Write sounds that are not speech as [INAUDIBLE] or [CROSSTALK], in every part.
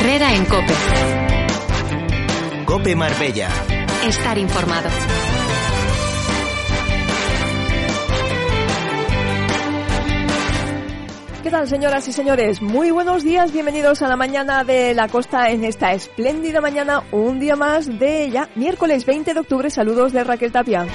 Herrera en Cope. Cope Marbella. Estar informado. ¿Qué tal, señoras y señores? Muy buenos días, bienvenidos a la mañana de la costa en esta espléndida mañana, un día más de ya miércoles 20 de octubre. Saludos de Raquel Tapia.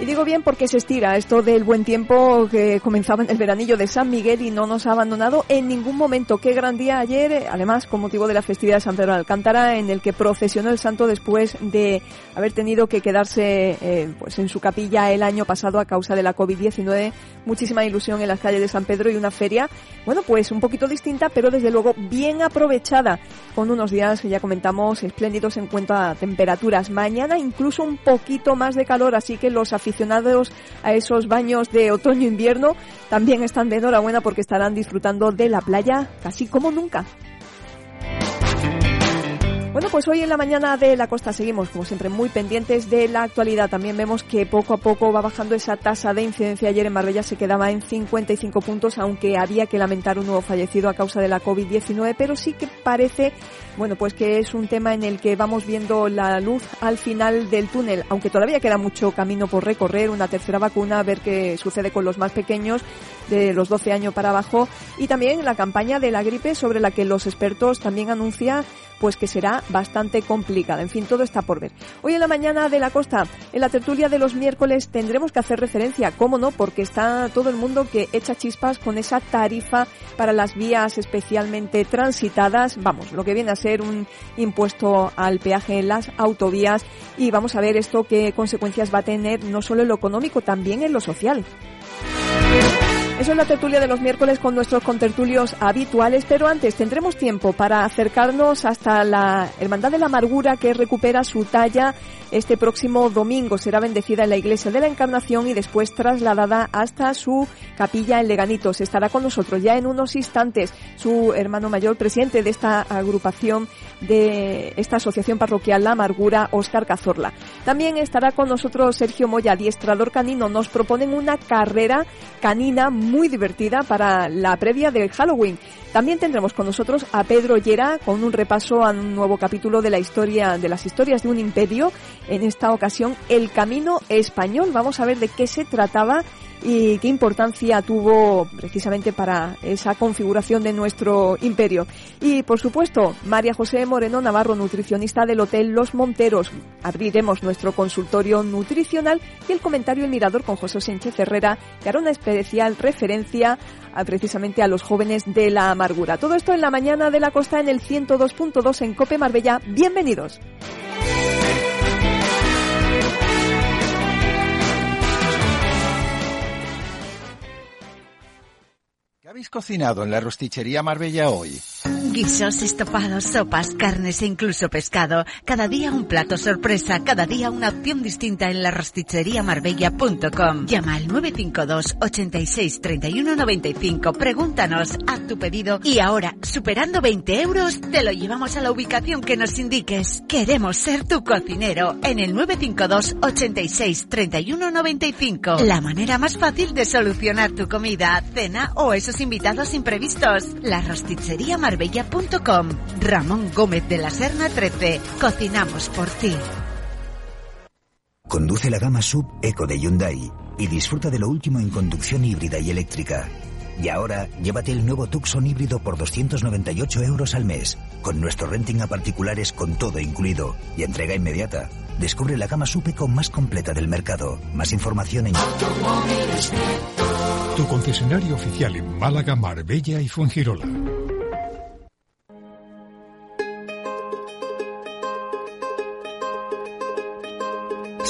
Y digo bien porque se estira esto del buen tiempo que comenzaba en el veranillo de San Miguel y no nos ha abandonado en ningún momento. Qué gran día ayer, además con motivo de la festividad de San Pedro de Alcántara, en el que procesionó el santo después de haber tenido que quedarse eh, pues en su capilla el año pasado a causa de la COVID-19. Muchísima ilusión en las calles de San Pedro y una feria, bueno, pues un poquito distinta, pero desde luego bien aprovechada, con unos días que ya comentamos espléndidos en cuanto a temperaturas. Mañana incluso un poquito más de calor, así que los aficionados aficionados a esos baños de otoño-invierno también están de enhorabuena porque estarán disfrutando de la playa casi como nunca. Bueno, pues hoy en la mañana de la costa seguimos, como siempre, muy pendientes de la actualidad. También vemos que poco a poco va bajando esa tasa de incidencia. Ayer en Marbella se quedaba en 55 puntos, aunque había que lamentar un nuevo fallecido a causa de la COVID-19, pero sí que parece, bueno, pues que es un tema en el que vamos viendo la luz al final del túnel, aunque todavía queda mucho camino por recorrer, una tercera vacuna, a ver qué sucede con los más pequeños de los 12 años para abajo y también la campaña de la gripe sobre la que los expertos también anuncian pues que será bastante complicada. En fin, todo está por ver. Hoy en la mañana de la costa, en la tertulia de los miércoles, tendremos que hacer referencia, cómo no, porque está todo el mundo que echa chispas con esa tarifa para las vías especialmente transitadas. Vamos, lo que viene a ser un impuesto al peaje en las autovías y vamos a ver esto qué consecuencias va a tener no solo en lo económico, también en lo social. Eso es la tertulia de los miércoles con nuestros contertulios habituales, pero antes tendremos tiempo para acercarnos hasta la Hermandad de la Amargura que recupera su talla este próximo domingo. Será bendecida en la Iglesia de la Encarnación y después trasladada hasta su capilla en Leganitos. Estará con nosotros ya en unos instantes su hermano mayor, presidente de esta agrupación de esta asociación parroquial La Amargura, Óscar Cazorla. También estará con nosotros Sergio Moya, adiestrador canino. Nos proponen una carrera canina muy divertida para la previa del Halloween. También tendremos con nosotros a Pedro Llera con un repaso a un nuevo capítulo de la historia de las historias de un imperio. En esta ocasión, El Camino Español. Vamos a ver de qué se trataba y qué importancia tuvo precisamente para esa configuración de nuestro imperio. Y por supuesto, María José Moreno Navarro, nutricionista del Hotel Los Monteros. Abriremos nuestro consultorio nutricional y el comentario El Mirador con José Sánchez Herrera, que hará una especial referencia a, precisamente a los jóvenes de la amargura. Todo esto en la mañana de la costa en el 102.2 en Cope Marbella. Bienvenidos. Habéis cocinado en la rostichería Marbella hoy? Guisos, estopados, sopas, carnes e incluso pescado. Cada día un plato sorpresa, cada día una opción distinta en la rosticheriamarbella.com. Llama al 952 86 31 95. Pregúntanos, haz tu pedido y ahora, superando 20 euros, te lo llevamos a la ubicación que nos indiques. Queremos ser tu cocinero en el 952 86 31 95. La manera más fácil de solucionar tu comida, cena o esos invitados imprevistos. La rostichería marbella.com. Ramón Gómez de la Serna 13. Cocinamos por ti. Conduce la gama sub Eco de Hyundai y disfruta de lo último en conducción híbrida y eléctrica. Y ahora, llévate el nuevo Tucson híbrido por 298 euros al mes, con nuestro renting a particulares con todo incluido y entrega inmediata. Descubre la gama sub Eco más completa del mercado. Más información en... Tu concesionario oficial en Málaga, Marbella y Fuengirola.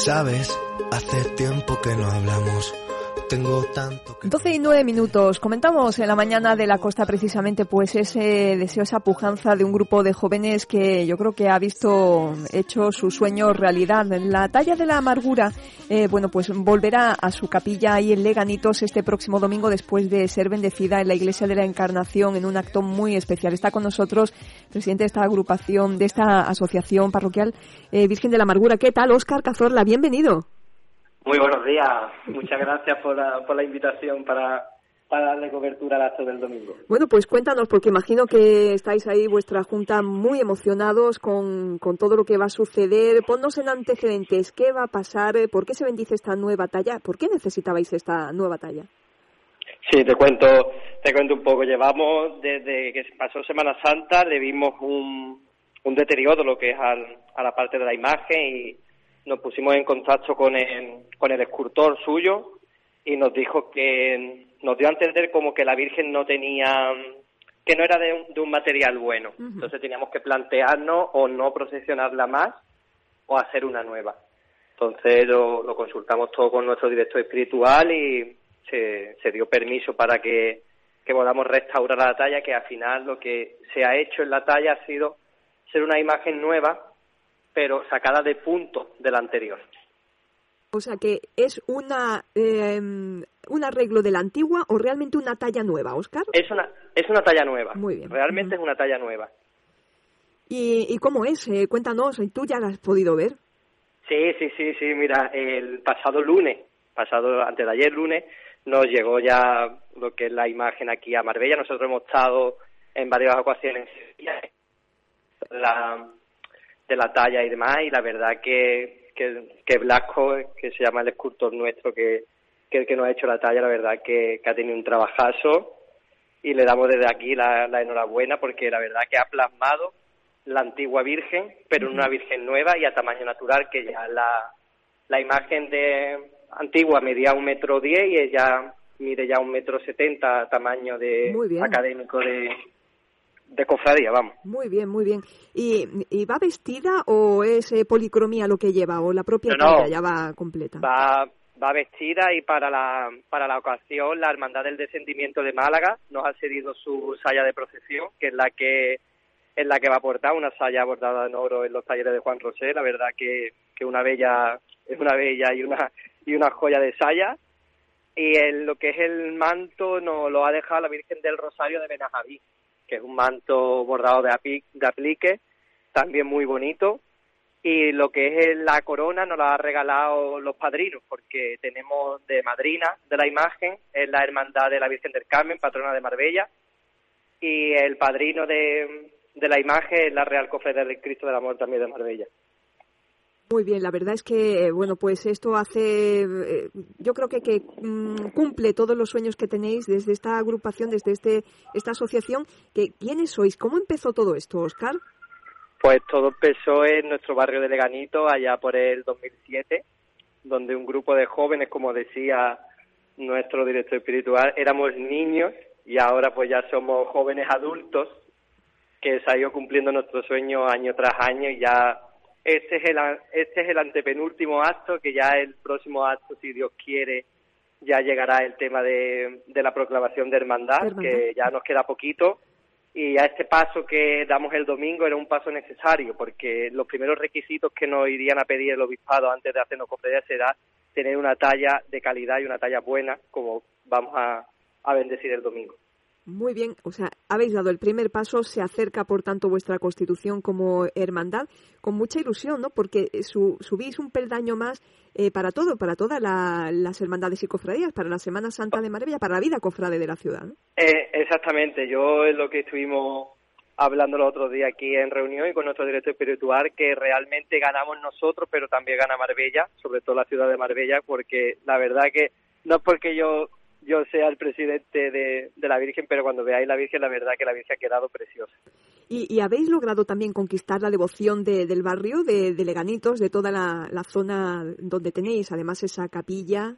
Sabes, hace tiempo que no hablamos. Tengo tanto 12 y 9 minutos. Comentamos en la mañana de la costa precisamente pues ese deseo, esa pujanza de un grupo de jóvenes que yo creo que ha visto hecho su sueño realidad. La talla de la amargura, eh, bueno, pues volverá a su capilla ahí en Leganitos este próximo domingo después de ser bendecida en la Iglesia de la Encarnación en un acto muy especial. Está con nosotros el presidente de esta agrupación, de esta asociación parroquial eh, Virgen de la Amargura. ¿Qué tal, Óscar Cazorla? Bienvenido. Muy buenos días. Muchas gracias por la, por la invitación para, para darle cobertura al acto del domingo. Bueno, pues cuéntanos, porque imagino que estáis ahí, vuestra junta, muy emocionados con, con todo lo que va a suceder. Ponnos en antecedentes, ¿qué va a pasar? ¿Por qué se bendice esta nueva talla? ¿Por qué necesitabais esta nueva talla? Sí, te cuento, te cuento un poco. Llevamos desde que pasó Semana Santa, le vimos un, un deterioro lo que es al, a la parte de la imagen y nos pusimos en contacto con el, con el escultor suyo y nos dijo que nos dio a entender como que la Virgen no tenía que no era de un, de un material bueno. Entonces teníamos que plantearnos o no procesionarla más o hacer una nueva. Entonces lo, lo consultamos todo con nuestro director espiritual y se, se dio permiso para que, que podamos restaurar la talla que al final lo que se ha hecho en la talla ha sido ser una imagen nueva pero sacada de punto de la anterior. O sea que es una eh, un arreglo de la antigua o realmente una talla nueva, Oscar. Es una es una talla nueva. Muy bien. Realmente es una talla nueva. ¿Y, y cómo es? Eh, cuéntanos, ¿tú ya la has podido ver? Sí, sí, sí, sí. Mira, el pasado lunes, pasado antes de ayer lunes, nos llegó ya lo que es la imagen aquí a Marbella. Nosotros hemos estado en varias ocasiones la de la talla y demás, y la verdad que, que, que Blasco, que se llama el escultor nuestro, que, que el que nos ha hecho la talla, la verdad que, que ha tenido un trabajazo y le damos desde aquí la, la enhorabuena porque la verdad que ha plasmado la antigua Virgen, pero en una Virgen nueva y a tamaño natural, que ya la, la imagen de antigua medía un metro diez y ella mide ya un metro setenta tamaño de académico de, de cofradía, vamos. Muy bien, muy bien. ¿Y, y va vestida o es eh, policromía lo que lleva o la propia No, ya va completa? Va, va vestida y para la, para la ocasión la Hermandad del Descendimiento de Málaga nos ha cedido su saya de procesión, que es la que es la que va a portar, una saya bordada en oro en los talleres de Juan Rosé, la verdad que, que una bella, es una bella y una, y una joya de saya. Y el, lo que es el manto nos lo ha dejado la Virgen del Rosario de Benajaví, que es un manto bordado de, api- de aplique, también muy bonito. Y lo que es la corona nos la ha regalado los padrinos, porque tenemos de madrina de la imagen, es la Hermandad de la Virgen del Carmen, patrona de Marbella, y el padrino de, de la imagen es la Real Cofradía del Cristo del Amor también de Marbella. Muy bien, la verdad es que, eh, bueno, pues esto hace, eh, yo creo que, mm, cumple todos los sueños que tenéis desde esta agrupación, desde este esta asociación. Que, ¿Quiénes sois? ¿Cómo empezó todo esto, Oscar? Pues todo empezó en nuestro barrio de Leganito, allá por el 2007, donde un grupo de jóvenes, como decía nuestro director espiritual, éramos niños y ahora pues ya somos jóvenes adultos que se ha ido cumpliendo nuestro sueño año tras año y ya este es el este es el antepenúltimo acto que ya el próximo acto si Dios quiere ya llegará el tema de, de la proclamación de hermandad, De hermandad. que ya nos queda poquito y a este paso que damos el domingo era un paso necesario porque los primeros requisitos que nos irían a pedir el obispado antes de hacernos cofradía será tener una talla de calidad y una talla buena como vamos a, a bendecir el domingo. Muy bien, o sea, habéis dado el primer paso, se acerca por tanto vuestra constitución como hermandad con mucha ilusión, ¿no? Porque su- subís un peldaño más eh, para todo, para todas la- las hermandades y cofradías, para la Semana Santa de Marbella, para la vida cofrade de la ciudad. ¿no? Eh, exactamente, yo es lo que estuvimos hablando los otros días aquí en reunión y con nuestro director espiritual, que realmente ganamos nosotros, pero también gana Marbella, sobre todo la ciudad de Marbella, porque la verdad que no es porque yo yo sea el presidente de, de la Virgen, pero cuando veáis la Virgen, la verdad que la Virgen ha quedado preciosa. Y, y habéis logrado también conquistar la devoción de- del barrio, de, de Leganitos, de toda la, la zona donde tenéis, además esa capilla.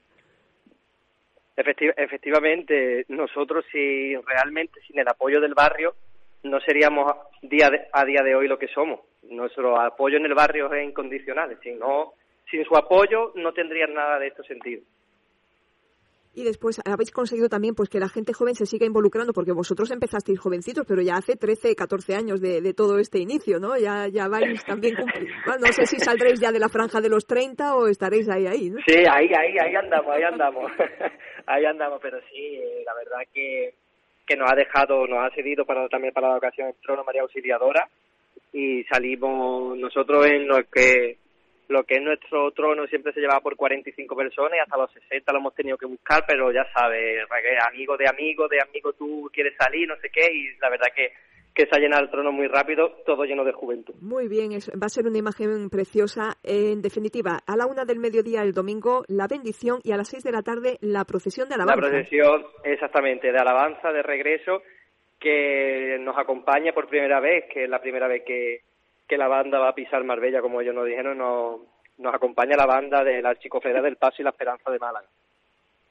Efecti- efectivamente, nosotros si realmente sin el apoyo del barrio no seríamos día a día de hoy lo que somos. Nuestro apoyo en el barrio es incondicional. Si no, sin su apoyo no tendrían nada de esto sentido. Y después habéis conseguido también pues que la gente joven se siga involucrando, porque vosotros empezasteis jovencitos, pero ya hace 13, 14 años de, todo este inicio, ¿no? Ya, ya vais también [LAUGHS] No sé si saldréis ya de la franja de los 30 o estaréis ahí, ahí, ¿no? Sí, ahí, ahí, ahí andamos, ahí andamos. [LAUGHS] ahí andamos, pero sí, eh, la verdad que, que nos ha dejado, nos ha cedido para, también para la ocasión el trono María Auxiliadora y salimos nosotros en lo que lo que es nuestro trono siempre se llevaba por 45 personas y hasta los 60 lo hemos tenido que buscar, pero ya sabes, amigo de amigo, de amigo tú quieres salir, no sé qué, y la verdad que, que se ha llenado el trono muy rápido, todo lleno de juventud. Muy bien, va a ser una imagen preciosa. En definitiva, a la una del mediodía el domingo, la bendición y a las seis de la tarde la procesión de alabanza. La procesión, exactamente, de alabanza, de regreso, que nos acompaña por primera vez, que es la primera vez que que la banda va a pisar Marbella, como ellos nos dijeron, nos, nos acompaña la banda de la Chicofera del Paso y la Esperanza de Málaga.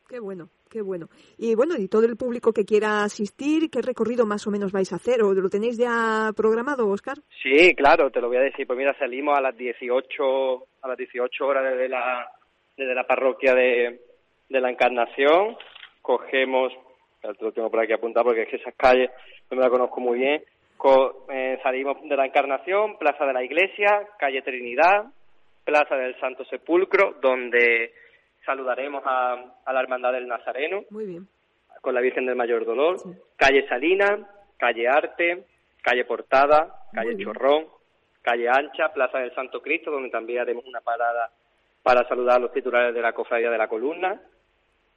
Qué bueno, qué bueno. Y bueno, y todo el público que quiera asistir, ¿qué recorrido más o menos vais a hacer? ¿O lo tenéis ya programado, Oscar? Sí, claro, te lo voy a decir. Pues mira, salimos a las 18, a las 18 horas desde la, desde la parroquia de, de la Encarnación. Cogemos, te lo tengo por aquí apuntado porque es que esas calles no me las conozco muy bien. Eh, salimos de la Encarnación, Plaza de la Iglesia, calle Trinidad, Plaza del Santo Sepulcro, donde saludaremos a, la Hermandad del Nazareno. Muy bien. Con la Virgen del Mayor Dolor. Calle Salina, calle Arte, calle Portada, calle Chorrón, calle Ancha, Plaza del Santo Cristo, donde también haremos una parada para saludar a los titulares de la Cofradía de la Columna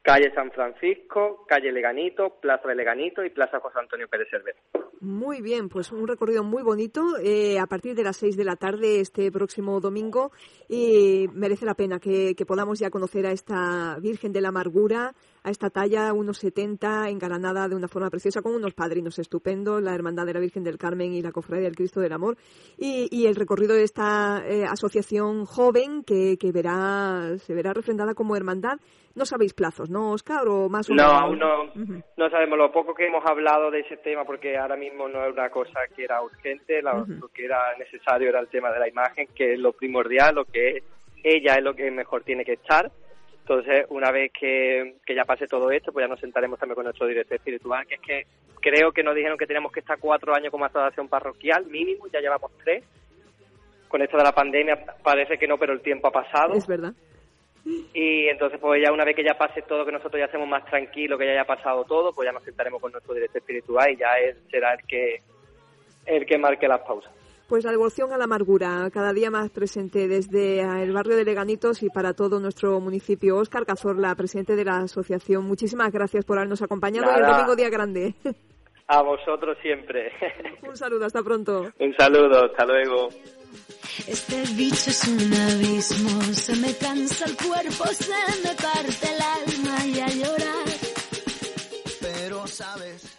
calle San Francisco, calle Leganito, Plaza de Leganito y Plaza José Antonio Pérez Cervera. Muy bien, pues un recorrido muy bonito eh, a partir de las seis de la tarde este próximo domingo y merece la pena que, podamos ya conocer a esta Virgen de la Amargura, a esta talla 1,70 engalanada de una forma preciosa con unos padrinos estupendos, la Hermandad de la Virgen del Carmen y la Cofradía del Cristo del Amor y, el recorrido de esta eh, asociación joven que, que verá, se verá refrendada como hermandad no sabéis plazos, ¿no, Oscar? ¿O más no, aún no, no sabemos. Lo poco que hemos hablado de ese tema, porque ahora mismo no es una cosa que era urgente, lo, que era necesario era el tema de la imagen, que es lo primordial, lo que es, ella es lo que mejor tiene que estar. Entonces, una vez que, que ya pase todo esto, pues ya nos sentaremos también con nuestro director espiritual, que es que creo que nos dijeron que teníamos que estar cuatro años como asociación parroquial, mínimo, ya llevamos tres. Con esto de la pandemia parece que no, pero el tiempo ha pasado. Es verdad. Y entonces, pues ya una vez que ya pase todo, que nosotros ya estemos más tranquilos, que ya haya pasado todo, pues ya nos sentaremos con nuestro director espiritual y ya él será el que, el que marque las pausas. Pues la devoción a la amargura, cada día más presente desde el barrio de Leganitos y para todo nuestro municipio. Óscar Cazorla, presidente de la asociación, muchísimas gracias por habernos acompañado en el domingo día grande. [LAUGHS] A vosotros siempre. [LAUGHS] Un saludo, hasta pronto. Un saludo, hasta luego. Este bicho es un abismo, se me cansa el cuerpo, se me parte el alma y a llorar. Pero sabes,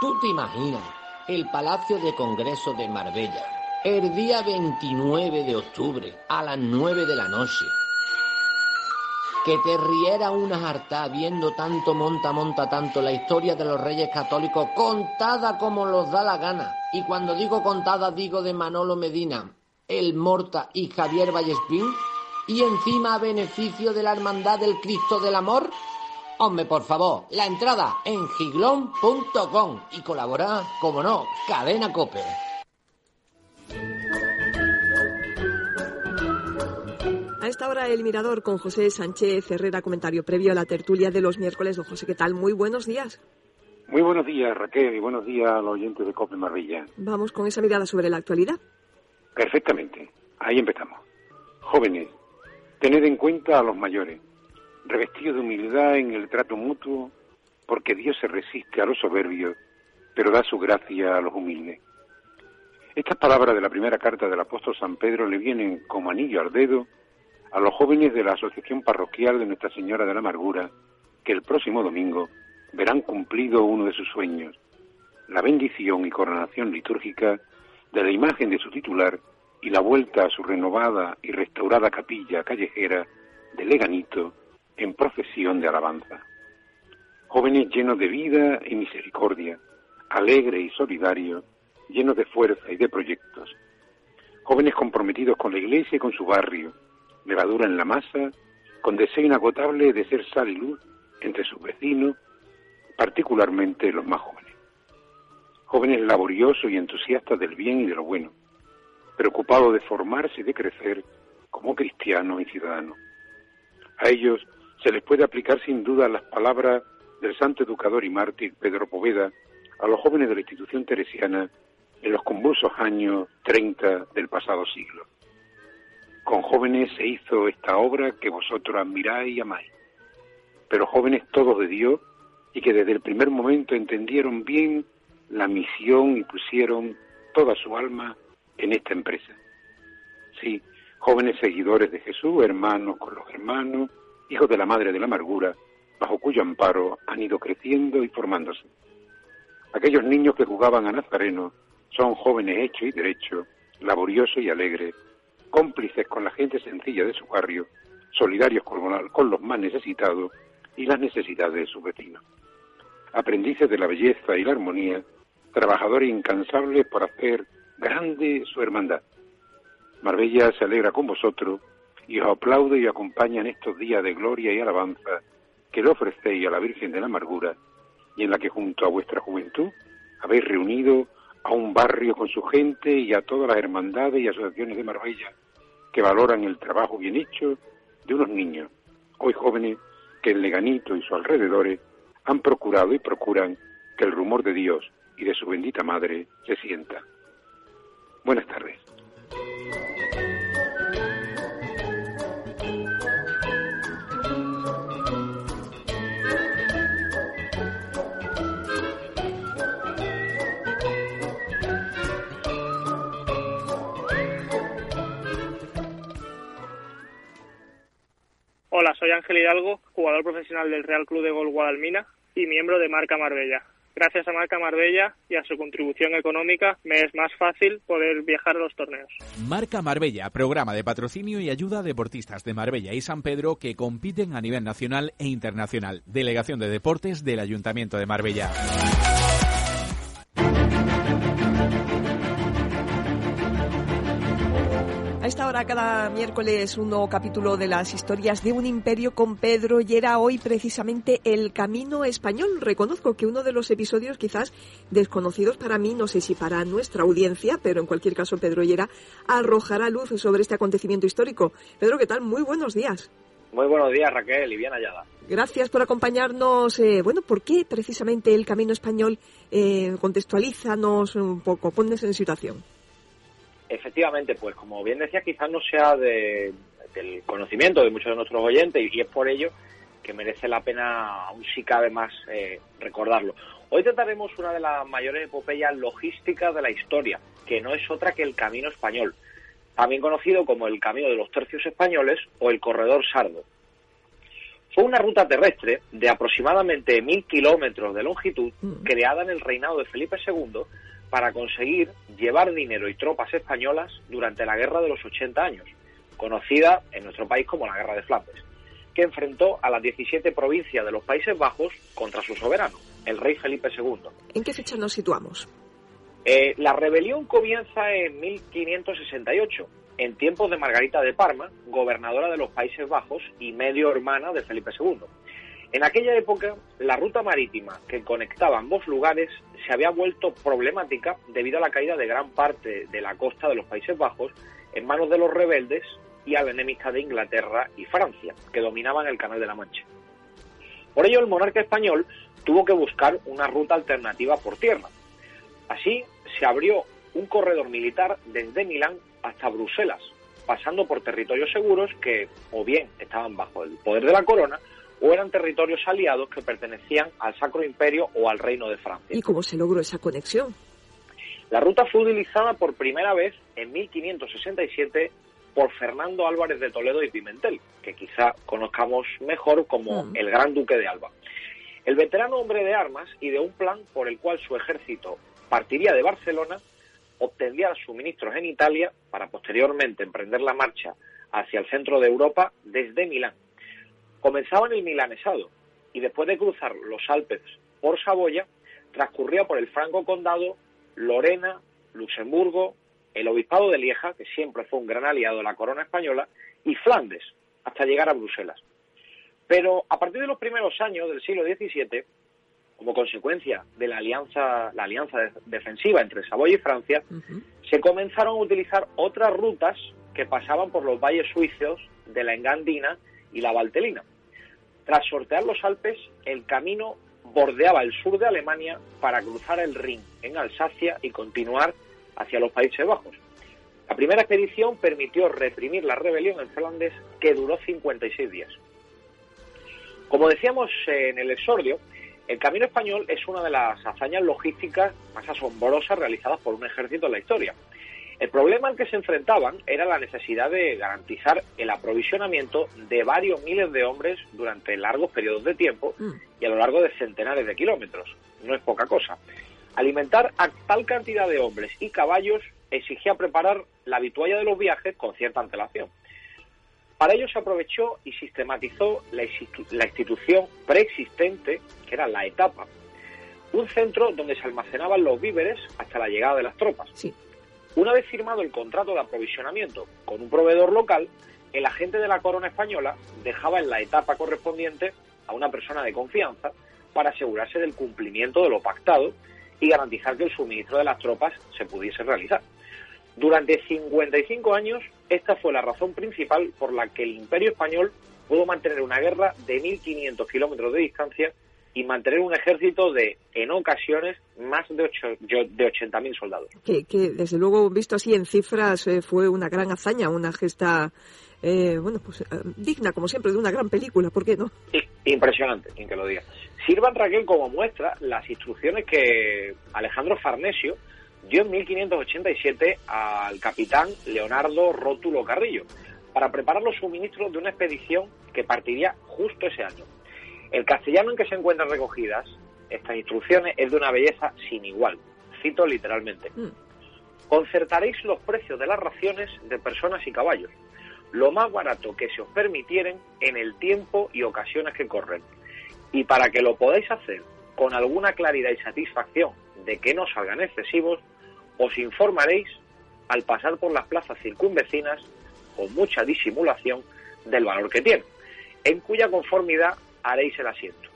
¿Tú te imaginas el Palacio de Congreso de Marbella el día 29 de octubre a las 9 de la noche? que te riera una jartá viendo tanto monta, monta tanto la historia de los reyes católicos contada como los da la gana. Y cuando digo contada digo de Manolo Medina, El Morta y Javier Vallespín. Y encima a beneficio de la Hermandad del Cristo del Amor. Hombre, por favor, la entrada en giglón.com y colabora, como no, Cadena Cope. esta hora el Mirador con José Sánchez Herrera, comentario previo a la tertulia de los miércoles. Don José, ¿qué tal? Muy buenos días. Muy buenos días, Raquel, y buenos días a los oyentes de Cope Marvilla. Vamos con esa mirada sobre la actualidad. Perfectamente. Ahí empezamos. Jóvenes, tened en cuenta a los mayores, revestidos de humildad en el trato mutuo, porque Dios se resiste a los soberbios, pero da su gracia a los humildes. Estas palabras de la primera carta del apóstol San Pedro le vienen como anillo al dedo a los jóvenes de la Asociación Parroquial de Nuestra Señora de la Amargura, que el próximo domingo verán cumplido uno de sus sueños, la bendición y coronación litúrgica de la imagen de su titular y la vuelta a su renovada y restaurada capilla callejera de Leganito en procesión de alabanza. Jóvenes llenos de vida y misericordia, alegre y solidario, llenos de fuerza y de proyectos. Jóvenes comprometidos con la Iglesia y con su barrio, levadura en la masa, con deseo inagotable de ser sal y luz entre sus vecinos, particularmente los más jóvenes. Jóvenes laboriosos y entusiastas del bien y de lo bueno, preocupados de formarse y de crecer como cristianos y ciudadanos. A ellos se les puede aplicar sin duda las palabras del santo educador y mártir Pedro Poveda a los jóvenes de la institución teresiana en los convulsos años 30 del pasado siglo. Con jóvenes se hizo esta obra que vosotros admiráis y amáis, pero jóvenes todos de Dios y que desde el primer momento entendieron bien la misión y pusieron toda su alma en esta empresa. Sí, jóvenes seguidores de Jesús, hermanos con los hermanos, hijos de la Madre de la Amargura, bajo cuyo amparo han ido creciendo y formándose. Aquellos niños que jugaban a Nazareno son jóvenes hechos y derechos, laboriosos y alegres, cómplices con la gente sencilla de su barrio, solidarios con los más necesitados y las necesidades de sus vecinos. Aprendices de la belleza y la armonía, trabajadores incansables por hacer grande su hermandad. Marbella se alegra con vosotros y os aplaude y acompaña en estos días de gloria y alabanza que le ofrecéis a la Virgen de la Amargura y en la que junto a vuestra juventud habéis reunido a un barrio con su gente y a todas las hermandades y asociaciones de Marbella que valoran el trabajo bien hecho de unos niños, hoy jóvenes, que en Leganito y sus alrededores han procurado y procuran que el rumor de Dios y de su bendita Madre se sienta. Buenas tardes. Soy Ángel Hidalgo, jugador profesional del Real Club de Gol Guadalmina y miembro de Marca Marbella. Gracias a Marca Marbella y a su contribución económica me es más fácil poder viajar a los torneos. Marca Marbella, programa de patrocinio y ayuda a deportistas de Marbella y San Pedro que compiten a nivel nacional e internacional. Delegación de Deportes del Ayuntamiento de Marbella. Esta hora, cada miércoles, un nuevo capítulo de las historias de un imperio con Pedro y era hoy precisamente El Camino Español. Reconozco que uno de los episodios quizás desconocidos para mí, no sé si para nuestra audiencia, pero en cualquier caso Pedro Llera arrojará luz sobre este acontecimiento histórico. Pedro, ¿qué tal? Muy buenos días. Muy buenos días, Raquel y bien hallada. Gracias por acompañarnos. Eh, bueno, ¿por qué precisamente el Camino Español? Eh, contextualízanos un poco, ponnos en situación. Efectivamente, pues como bien decía, quizás no sea de, del conocimiento de muchos de nuestros oyentes y, es por ello que merece la pena, aún si cabe más, eh, recordarlo. Hoy trataremos una de las mayores epopeyas logísticas de la historia, que no es otra que el Camino Español, también conocido como el Camino de los Tercios Españoles o el Corredor Sardo. Fue una ruta terrestre de aproximadamente mil kilómetros de longitud creada en el reinado de Felipe II para conseguir llevar dinero y tropas españolas durante la Guerra de los 80 años, conocida en nuestro país como la Guerra de Flandes, que enfrentó a las 17 provincias de los Países Bajos contra su soberano, el rey Felipe II. ¿En qué fecha nos situamos? Eh, la rebelión comienza en 1568, en tiempos de Margarita de Parma, gobernadora de los Países Bajos y medio hermana de Felipe II. En aquella época, la ruta marítima que conectaba ambos lugares se había vuelto problemática debido a la caída de gran parte de la costa de los Países Bajos en manos de los rebeldes y a la enemistad de Inglaterra y Francia, que dominaban el Canal de la Mancha. Por ello, el monarca español tuvo que buscar una ruta alternativa por tierra. Así, se abrió un corredor militar desde Milán hasta Bruselas, pasando por territorios seguros que o bien estaban bajo el poder de la corona o eran territorios aliados que pertenecían al Sacro Imperio o al Reino de Francia. ¿Y cómo se logró esa conexión? La ruta fue utilizada por primera vez en 1567 por Fernando Álvarez de Toledo y Pimentel, que quizá conozcamos mejor como Mm. el Gran Duque de Alba. El veterano hombre de armas ideó un plan por el cual su ejército partiría de Barcelona, obtendría suministros en Italia para posteriormente emprender la marcha hacia el centro de Europa desde Milán. Comenzaba en el milanesado y después de cruzar los Alpes por Saboya, transcurría por el Franco Condado, Lorena, Luxemburgo, el obispado de Lieja, que siempre fue un gran aliado de la corona española, y Flandes, hasta llegar a Bruselas. Pero a partir de los primeros años del siglo XVII, como consecuencia de la alianza, la alianza defensiva entre Saboya y Francia, se comenzaron a utilizar otras rutas que pasaban por los valles suizos de la Engandina y la Valtelina. Tras sortear los Alpes, el camino bordeaba el sur de Alemania para cruzar el Rin en Alsacia y continuar hacia los Países Bajos. La primera expedición permitió reprimir la rebelión en Flandes que duró 56 días. Como decíamos en el exordio, el Camino Español es una de las hazañas logísticas más asombrosas realizadas por un ejército en la historia. El problema al que se enfrentaban era la necesidad de garantizar el aprovisionamiento de varios miles de hombres durante largos periodos de tiempo y a lo largo de centenares de kilómetros. No es poca cosa. Alimentar a tal cantidad de hombres y caballos exigía preparar la vitualla de los viajes con cierta antelación. Para ello se aprovechó y sistematizó la, institución preexistente, que era la etapa, un centro donde se almacenaban los víveres hasta la llegada de las tropas. Una vez firmado el contrato de aprovisionamiento con un proveedor local, el agente de la corona española dejaba en la etapa correspondiente a una persona de confianza para asegurarse del cumplimiento de lo pactado y garantizar que el suministro de las tropas se pudiese realizar. Durante 55 años, esta fue la razón principal por la que el Imperio Español pudo mantener una guerra de 1.500 kilómetros de distancia y mantener un ejército de, en ocasiones, más de, de 80.000 soldados. Que, desde luego, visto así en cifras, eh, fue una gran hazaña, una gesta, eh, bueno, pues eh, digna, como siempre, de una gran película, ¿por qué no? Impresionante, quien que lo diga. Sirvan, Raquel, como muestra las instrucciones que Alejandro Farnesio, dio en 1587 al capitán Leonardo Rótulo Carrillo para preparar los suministros de una expedición que partiría justo ese año. El castellano en que se encuentran recogidas estas instrucciones es de una belleza sin igual. Cito literalmente. Mm. Concertaréis los precios de las raciones de personas y caballos, lo más barato que se os permitieren en el tiempo y ocasiones que corren. Y para que lo podáis hacer con alguna claridad y satisfacción de que no salgan excesivos, os informaréis al pasar por las plazas circunvecinas con mucha disimulación del valor que tiene, en cuya conformidad haréis el asiento.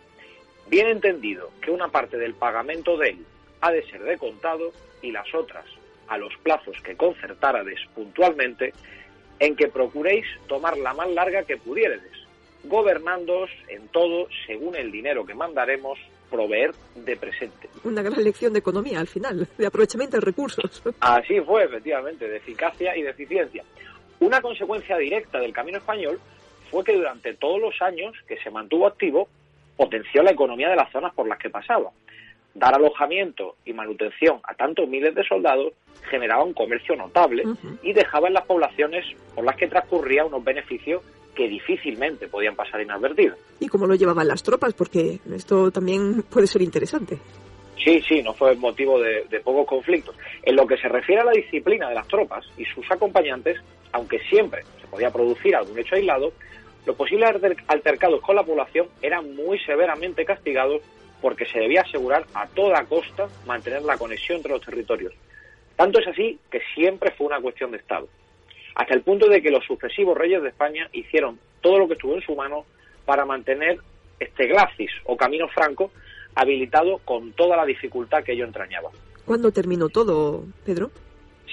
Bien entendido que una parte del pagamento de él ha de ser de contado y las otras a los plazos que concertárades puntualmente, en que procuréis tomar la más larga que pudiéredes, gobernándoos en todo según el dinero que mandaremos proveer de presente. Una gran lección de economía al final, de aprovechamiento de recursos. Así fue, efectivamente, de eficacia y de eficiencia. Una consecuencia directa del camino español fue que durante todos los años que se mantuvo activo, potenció la economía de las zonas por las que pasaba. Dar alojamiento y manutención a tantos miles de soldados generaba un comercio notable y dejaba en las poblaciones por las que transcurría unos beneficios que difícilmente podían pasar inadvertidos. ¿Y cómo lo llevaban las tropas? Porque esto también puede ser interesante. Sí, sí, no fue motivo de, pocos conflictos. En lo que se refiere a la disciplina de las tropas y sus acompañantes, aunque siempre se podía producir algún hecho aislado, los posibles altercados con la población eran muy severamente castigados porque se debía asegurar a toda costa mantener la conexión entre los territorios. Tanto es así que siempre fue una cuestión de Estado hasta el punto de que los sucesivos reyes de España hicieron todo lo que estuvo en su mano para mantener este glacis o camino franco habilitado con toda la dificultad que ello entrañaba. ¿Cuándo terminó todo, Pedro?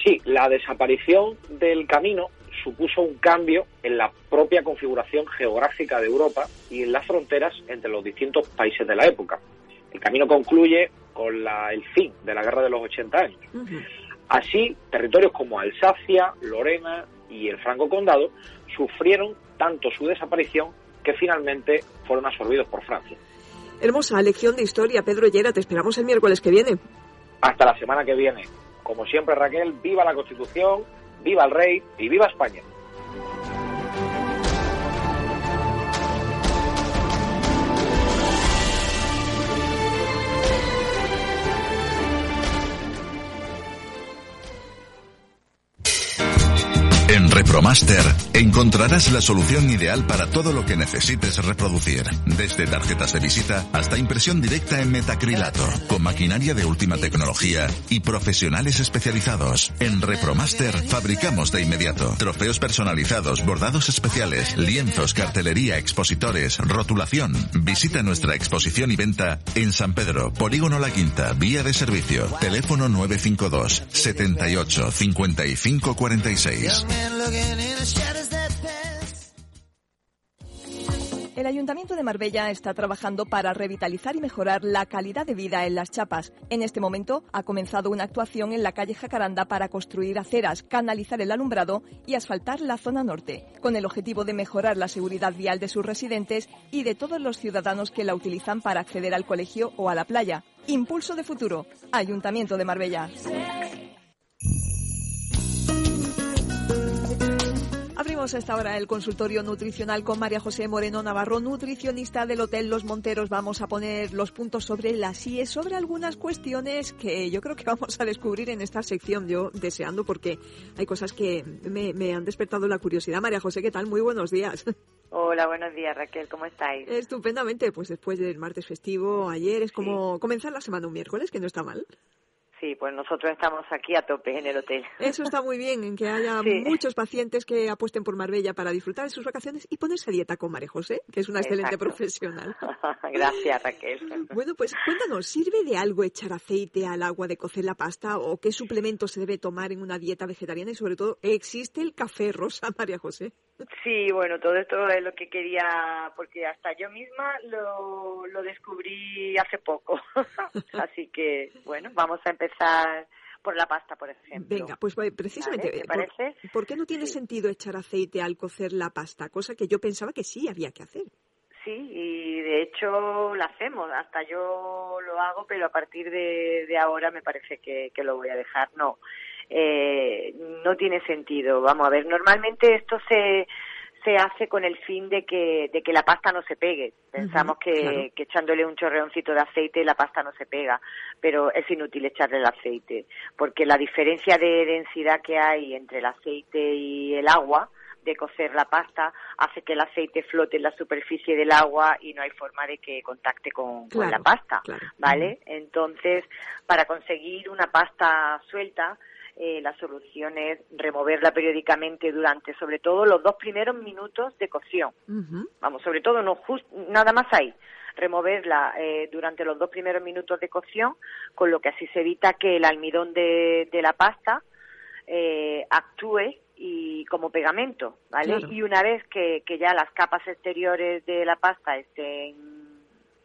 Sí, la desaparición del camino supuso un cambio en la propia configuración geográfica de Europa y en las fronteras entre los distintos países de la época. El camino concluye con el fin de la Guerra de los 80 años. Así, territorios como Alsacia, Lorena y el Franco Condado sufrieron tanto su desaparición que finalmente fueron absorbidos por Francia. Hermosa lección de historia, Pedro Llera. Te esperamos el miércoles que viene. Hasta la semana que viene. Como siempre, Raquel, viva la Constitución, viva el rey y viva España. Repromaster encontrarás la solución ideal para todo lo que necesites reproducir, desde tarjetas de visita hasta impresión directa en metacrilato, con maquinaria de última tecnología y profesionales especializados. En Repromaster fabricamos de inmediato trofeos personalizados, bordados especiales, lienzos, cartelería, expositores, rotulación. Visita nuestra exposición y venta en San Pedro, Polígono La Quinta, vía de servicio, teléfono 952 78 55 46. El Ayuntamiento de Marbella está trabajando para revitalizar y mejorar la calidad de vida en las chapas. En este momento ha comenzado una actuación en la calle Jacaranda para construir aceras, canalizar el alumbrado y asfaltar la zona norte, con el objetivo de mejorar la seguridad vial de sus residentes y de todos los ciudadanos que la utilizan para acceder al colegio o a la playa. Impulso de futuro. Ayuntamiento de Marbella. Abrimos a esta hora el consultorio nutricional con María José Moreno Navarro, nutricionista del Hotel Los Monteros. Vamos a poner los puntos sobre las IES, sobre algunas cuestiones que yo creo que vamos a descubrir en esta sección. Yo deseando porque hay cosas que me, me han despertado la curiosidad. María José, ¿qué tal? Muy buenos días. Hola, buenos días Raquel, ¿cómo estáis? Estupendamente, pues después del martes festivo, ayer es como comenzar la semana un miércoles, que no está mal. Sí, pues nosotros estamos aquí a tope en el hotel. Eso está muy bien, en que haya muchos pacientes que apuesten por Marbella para disfrutar de sus vacaciones y ponerse a dieta con María José, que es una excelente profesional. [LAUGHS] Gracias, Raquel. Bueno, pues cuéntanos, ¿sirve de algo echar aceite al agua de cocer la pasta o qué suplemento se debe tomar en una dieta vegetariana? Y sobre todo, ¿existe el café rosa, María José? Sí, bueno, todo esto es lo que quería, porque hasta yo misma lo, lo descubrí hace poco. [LAUGHS] Así que, bueno, vamos a empezar por la pasta, por ejemplo. Venga, pues precisamente, ¿Te parece? ¿por, qué no tiene sentido echar aceite al cocer la pasta? Cosa que yo pensaba que sí había que hacer. Sí, y de hecho lo hacemos, hasta yo lo hago, pero a partir de, de ahora me parece que, que lo voy a dejar. No, eh, no tiene sentido. Vamos a ver, normalmente esto se, se hace con el fin de que, de que la pasta no se pegue. Pensamos que, claro. que echándole un chorreoncito de aceite la pasta no se pega, pero es inútil echarle el aceite, porque la diferencia de densidad que hay entre el aceite y el agua, de cocer la pasta hace que el aceite flote en la superficie del agua y no hay forma de que contacte con, con la pasta, ¿vale? Entonces, para conseguir una pasta suelta, eh, la solución es removerla periódicamente durante, sobre todo, los dos primeros minutos de cocción. Vamos, sobre todo, no just, nada más ahí removerla eh, durante los dos primeros minutos de cocción, con lo que así se evita que el almidón de, de la pasta eh, actúe y como pegamento, ¿vale? Claro. Y una vez que, que ya las capas exteriores de la pasta estén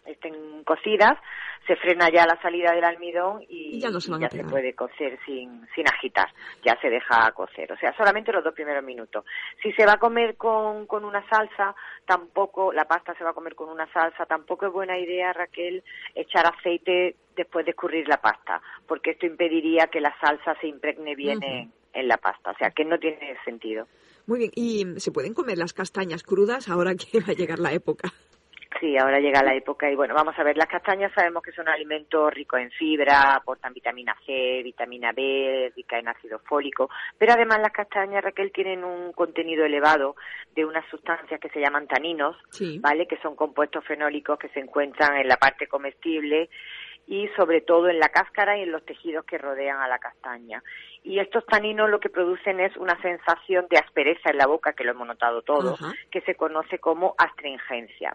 estén cocidas, se frena ya la salida del almidón y, Y ya no se puede cocer sin, sin agitar, ya se deja cocer, o sea, solamente los dos primeros minutos. Si se va a comer con, con una salsa, tampoco, la pasta se va a comer con una salsa, tampoco es buena idea, Raquel, echar aceite después de escurrir la pasta, porque esto impediría que la salsa se impregne bien en, en la pasta, o sea, que no tiene sentido. Muy bien, ¿y se pueden comer las castañas crudas ahora que va a llegar la época? Sí, ahora llega la época y bueno, vamos a ver, las castañas sabemos que son alimentos ricos en fibra, aportan vitamina C, vitamina B, rica en ácido fólico, pero además las castañas, Raquel, tienen un contenido elevado de unas sustancias que se llaman taninos, Sí. ¿vale? Que son compuestos fenólicos que se encuentran en la parte comestible y sobre todo en la cáscara y en los tejidos que rodean a la castaña. Y estos taninos lo que producen es una sensación de aspereza en la boca, que lo hemos notado todos, que se conoce como astringencia.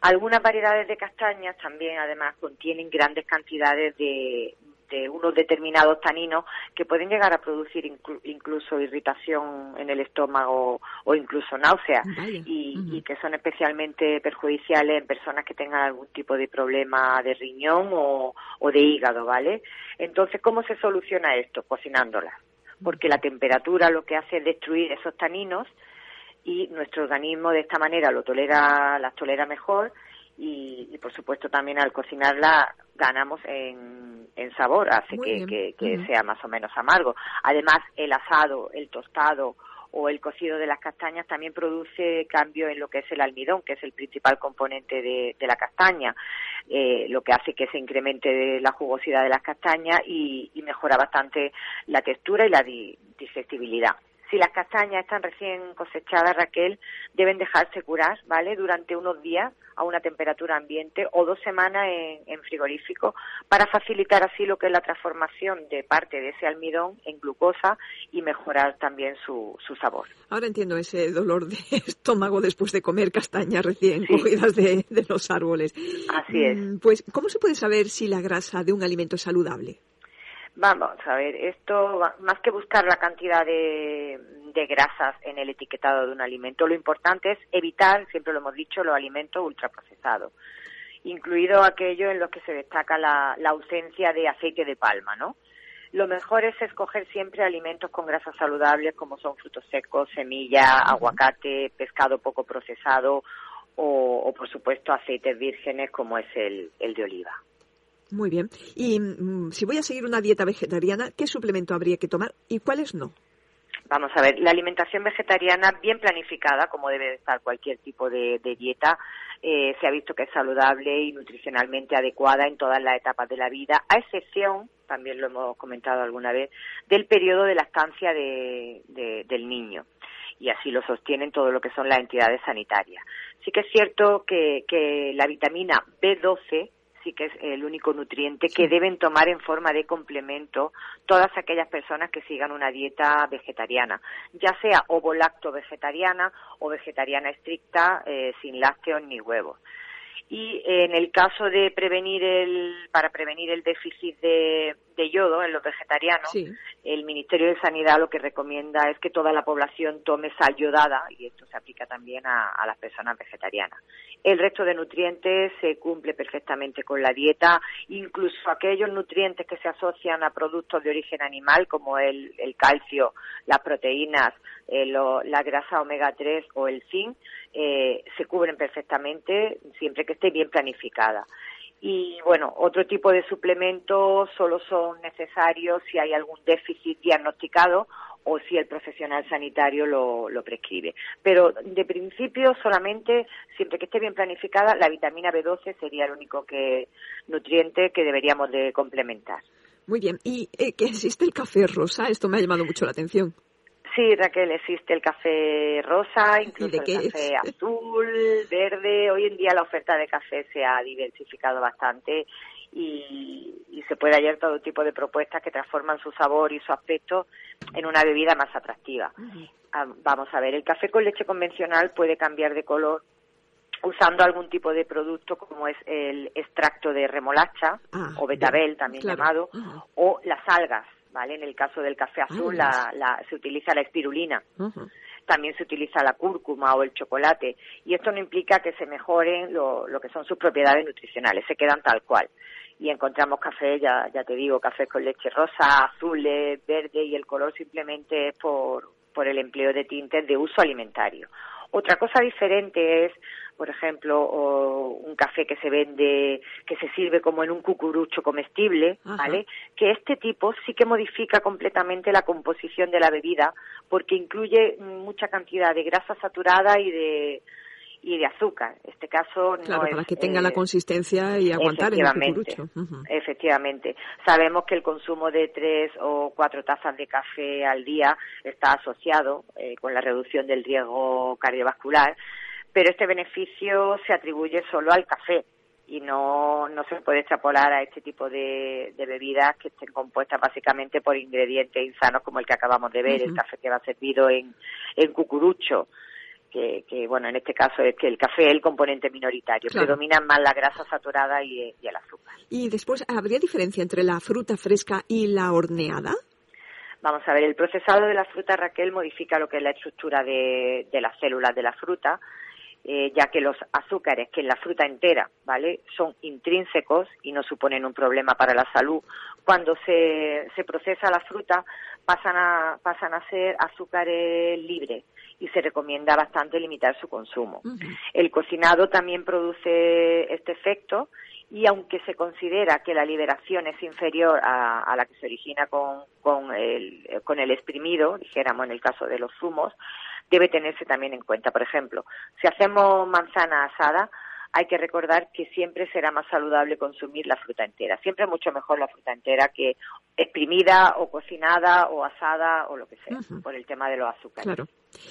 Algunas variedades de castañas también, además, contienen grandes cantidades de, de unos determinados taninos que pueden llegar a producir inclu- incluso irritación en el estómago o incluso náusea Vaya. y, y que son especialmente perjudiciales en personas que tengan algún tipo de problema de riñón o, o de hígado, ¿vale? Entonces, ¿cómo se soluciona esto? Cocinándolas. Porque la temperatura lo que hace es destruir esos taninos y nuestro organismo de esta manera lo tolera, las tolera mejor y, y, por supuesto también al cocinarla ganamos en, en sabor, hace que, sea más o menos amargo. Además, el asado, el tostado o el cocido de las castañas también produce cambio en lo que es el almidón, que es el principal componente de, de la castaña, eh, lo que hace que se incremente la jugosidad de las castañas y, y mejora bastante la textura y la di- digestibilidad. Si las castañas están recién cosechadas, Raquel, deben dejarse curar, ¿vale? Durante unos días a una temperatura ambiente o dos semanas en, frigorífico para facilitar así lo que es la transformación de parte de ese almidón en glucosa y mejorar también su, su sabor. Ahora entiendo ese dolor de [LAUGHS] estómago después de comer castañas recién cogidas de, de, los árboles. Así es. Mm, pues, ¿cómo se puede saber si la grasa de un alimento es saludable? Vamos a ver, esto más que buscar la cantidad de, grasas en el etiquetado de un alimento, lo importante es evitar, siempre lo hemos dicho, los alimentos ultraprocesados, incluido aquello en los que se destaca la, ausencia de aceite de palma, ¿no? Lo mejor es escoger siempre alimentos con grasas saludables como son frutos secos, semilla, aguacate, pescado poco procesado o, por supuesto aceites vírgenes como es el de oliva. Muy bien. Y mm, si voy a seguir una dieta vegetariana, ¿qué suplemento habría que tomar y cuáles no? Vamos a ver, la alimentación vegetariana bien planificada, como debe estar cualquier tipo de, dieta, eh, se ha visto que es saludable y nutricionalmente adecuada en todas las etapas de la vida, a excepción, también lo hemos comentado alguna vez, del periodo de la estancia del niño. Y así lo sostienen todo lo que son las entidades sanitarias. Sí que es cierto que, que la vitamina B12 sí que es el único nutriente que deben tomar en forma de complemento todas aquellas personas que sigan una dieta vegetariana, ya sea ovo-lacto vegetariana o vegetariana estricta eh, sin lácteos ni huevos. Y en el caso de prevenir el para prevenir el déficit de, yodo en los vegetarianos el Ministerio de Sanidad lo que recomienda es que toda la población tome sal yodada y esto se aplica también a, las personas vegetarianas el resto de nutrientes se cumple perfectamente con la dieta incluso aquellos nutrientes que se asocian a productos de origen animal como el, el calcio las proteínas eh, la grasa omega 3 o el zinc eh, se cubren perfectamente siempre que esté bien planificada. Y bueno, otro tipo de suplementos solo son necesarios si hay algún déficit diagnosticado o si el profesional sanitario lo, lo, prescribe. Pero de principio solamente, siempre que esté bien planificada, la vitamina B12 sería el único que, nutriente que deberíamos de complementar. Muy bien. ¿Y eh, qué existe el café rosa? Esto me ha llamado mucho la atención. Sí, Raquel, existe el café rosa, incluso el café azul, verde. Hoy en día la oferta de café se ha diversificado bastante y, se puede hallar todo tipo de propuestas que transforman su sabor y su aspecto en una bebida más atractiva. Ah, vamos a ver, el café con leche convencional puede cambiar de color usando algún tipo de producto como es el extracto de remolacha ah, o betabel también llamado o las algas ¿vale? En el caso del café azul la, se utiliza la espirulina. También se utiliza la cúrcuma o el chocolate. Y esto no implica que se mejoren lo, lo que son sus propiedades nutricionales, se quedan tal cual. Y encontramos café, ya, ya te digo, café con leche rosa, azules, verde y el color simplemente es por, por el empleo de tintes de uso alimentario. Otra cosa diferente es por ejemplo, un café que se vende, que se sirve como en un cucurucho comestible, ¿vale? Que este tipo sí que modifica completamente la composición de la bebida porque incluye mucha cantidad de grasa saturada y de y de azúcar. Este caso no claro, para que tenga la eh, consistencia y aguantar el cucurucho. Efectivamente. Sabemos que el consumo de tres o cuatro tazas de café al día está asociado eh, con la reducción del riesgo cardiovascular, pero este beneficio se atribuye solo al café y no, no se puede extrapolar a este tipo de, bebidas que estén compuestas básicamente por ingredientes insanos como el que acabamos de ver, el café que va servido en, en cucurucho. Que, que, bueno, en este caso es que el café es el componente minoritario, predominan más la grasa saturada y, el azúcar. ¿Y después habría diferencia entre la fruta fresca y la horneada? Vamos a ver, el procesado de la fruta Raquel modifica lo que es la estructura de, de las células de la fruta, eh, ya que los azúcares que en la fruta entera, ¿vale? Son intrínsecos y no suponen un problema para la salud. Cuando se, se procesa la fruta pasan a, pasan a ser azúcares libres y se recomienda bastante limitar su consumo. El cocinado también produce este efecto y aunque se considera que la liberación es inferior a, a la que se origina con, con, el, con el exprimido, dijéramos en el caso de los zumos, debe tenerse también en cuenta. Por ejemplo, si hacemos manzana asada, hay que recordar que siempre será más saludable consumir la fruta entera. Siempre es mucho mejor la fruta entera que exprimida o cocinada o asada o lo que sea, por el tema de los azúcares. Claro.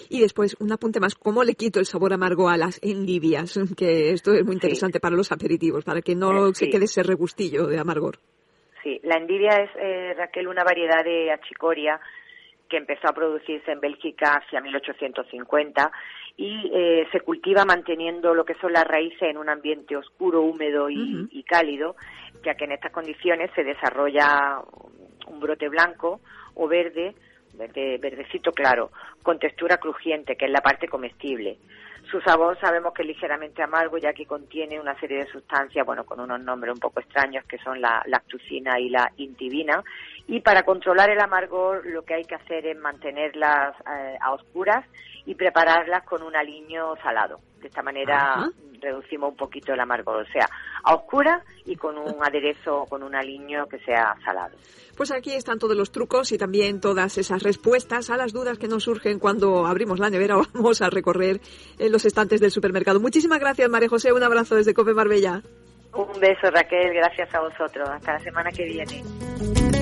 Y después, un apunte más, ¿cómo le quito el sabor amargo a las endivias? [LAUGHS] Que esto es muy interesante para los aperitivos, para que no se quede ese regustillo de amargor. Sí, la endivia es, eh, Raquel, una variedad de achicoria que empezó a producirse en Bélgica hacia 1850 y eh, se cultiva manteniendo lo que son las raíces en un ambiente oscuro, húmedo y, cálido, ya que en estas condiciones se desarrolla un brote blanco o verde, verde, verdecito claro, con textura crujiente, que es la parte comestible. Su sabor sabemos que es ligeramente amargo, ya que contiene una serie de sustancias, bueno, con unos nombres un poco extraños, que son la lactucina y la intibina, y para controlar el amargor lo que hay que hacer es mantenerlas eh, a oscuras y prepararlas con un aliño salado. De esta manera reducimos un poquito el amargor, o sea, a oscuras y con un [LAUGHS] aderezo, con un aliño que sea salado. Pues aquí están todos los trucos y también todas esas respuestas a las dudas que nos surgen cuando abrimos la nevera [LAUGHS] o vamos a recorrer en los estantes del supermercado. Muchísimas gracias, María José. Un abrazo desde Cope Marbella. Un beso, Raquel. Gracias a vosotros. Hasta la semana que viene.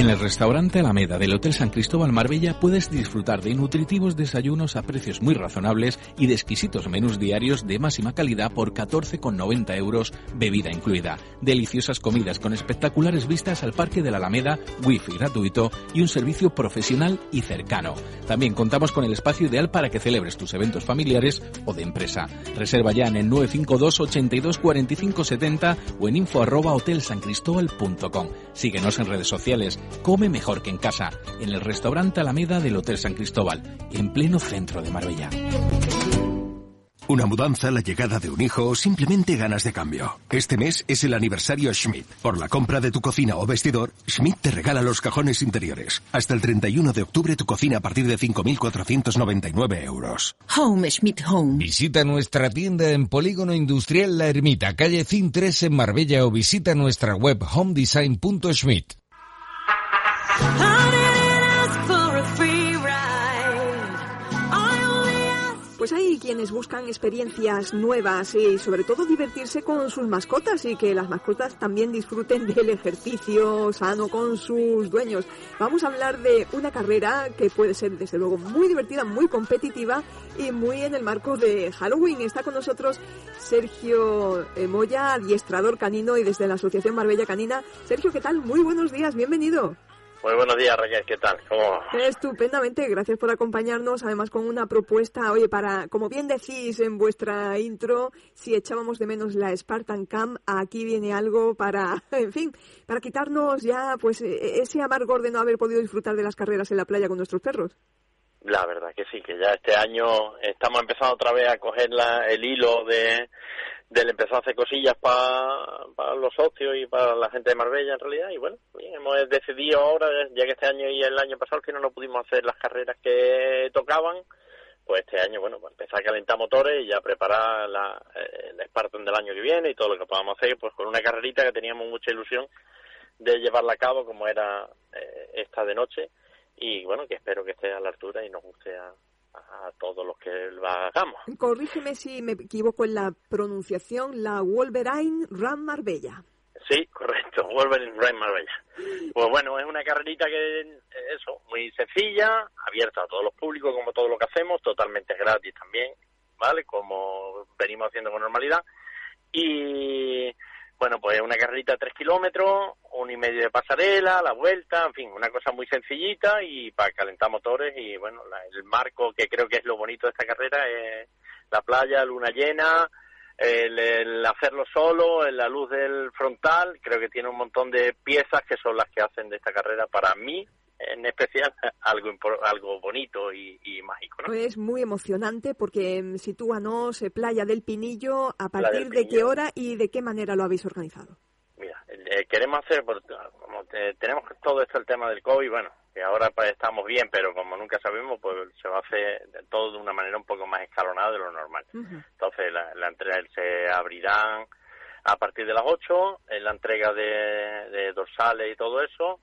En el restaurante Alameda del Hotel San Cristóbal Marbella puedes disfrutar de nutritivos desayunos a precios muy razonables y de exquisitos menús diarios de máxima calidad por 14,90 euros, bebida incluida. Deliciosas comidas con espectaculares vistas al Parque de la Alameda, wifi gratuito y un servicio profesional y cercano. También contamos con el espacio ideal para que celebres tus eventos familiares o de empresa. Reserva ya en el 952 82 45 70 o en info arroba hotelsancristóbal.com. Síguenos en redes sociales Come mejor que en casa, en el restaurante Alameda del Hotel San Cristóbal, en pleno centro de Marbella. Una mudanza, la llegada de un hijo o simplemente ganas de cambio. Este mes es el aniversario Schmidt. Por la compra de tu cocina o vestidor, Schmidt te regala los cajones interiores. Hasta el 31 de octubre tu cocina a partir de 5.499 euros. Home Schmidt Home. Visita nuestra tienda en Polígono Industrial La Ermita, calle CIN 3 en Marbella o visita nuestra web homedesign.schmidt. Pues hay quienes buscan experiencias nuevas y sobre todo divertirse con sus mascotas y que las mascotas también disfruten del ejercicio sano con sus dueños. Vamos a hablar de una carrera que puede ser desde luego muy divertida, muy competitiva y muy en el marco de Halloween. Está con nosotros Sergio Moya, adiestrador canino y desde la Asociación Marbella Canina. Sergio, ¿qué tal? Muy buenos días, bienvenido. Muy buenos días, Raquel, ¿qué tal? ¿Cómo Estupendamente, gracias por acompañarnos, además con una propuesta, oye, para, como bien decís en vuestra intro, si echábamos de menos la Spartan Camp, aquí viene algo para, [LAUGHS] en fin, para quitarnos ya, pues, e, ese amargor de no haber podido disfrutar de las carreras en la playa con nuestros perros. La verdad que sí, que ya este año estamos empezando otra vez a coger el hilo de, del empezar a hacer cosillas para los socios y para la gente de Marbella en realidad y bueno, hemos decidido ahora, ya que este año y el año pasado que no nos pudimos hacer las carreras que tocaban, pues este año, bueno, pues empezar a calentar motores y ya preparar la, eh, el Spartan del año que viene y todo lo que podamos hacer, pues con una carrerita que teníamos mucha ilusión de llevarla a cabo como era eh, esta de noche y bueno, que espero que esté a la altura y nos guste a, a todos los que hagamos. Corrígeme si me equivoco en la pronunciación, la Wolverine Run Marbella. Sí, correcto, Wolverine Run Marbella. Pues bueno, es una carrerita que, eso, muy sencilla, abierta a todos los públicos, como todo lo que hacemos, totalmente gratis también, ¿vale? Como venimos haciendo con normalidad. Y bueno, pues una carrerita de tres kilómetros, un y medio de pasarela, la vuelta, en fin, una cosa muy sencillita y para calentar motores y bueno, el marco que creo que es lo bonito de esta carrera es la playa, luna llena, el, hacerlo solo, la luz del frontal, creo que tiene un montón de piezas que son las que hacen de esta carrera para mí en especial algo algo bonito y, mágico. ¿no? Es muy emocionante porque mm, sitúanos Playa del Pinillo, ¿a partir de qué hora y de qué manera lo habéis organizado? Mira, eh, queremos hacer, como tenemos todo esto el tema del COVID, bueno, que ahora pues estamos bien, pero como nunca sabemos, pues se va a hacer todo de una manera un poco más escalonada de lo normal. Entonces, la, la entrega se abrirán a partir de las 8, en la entrega de, dorsales y todo eso,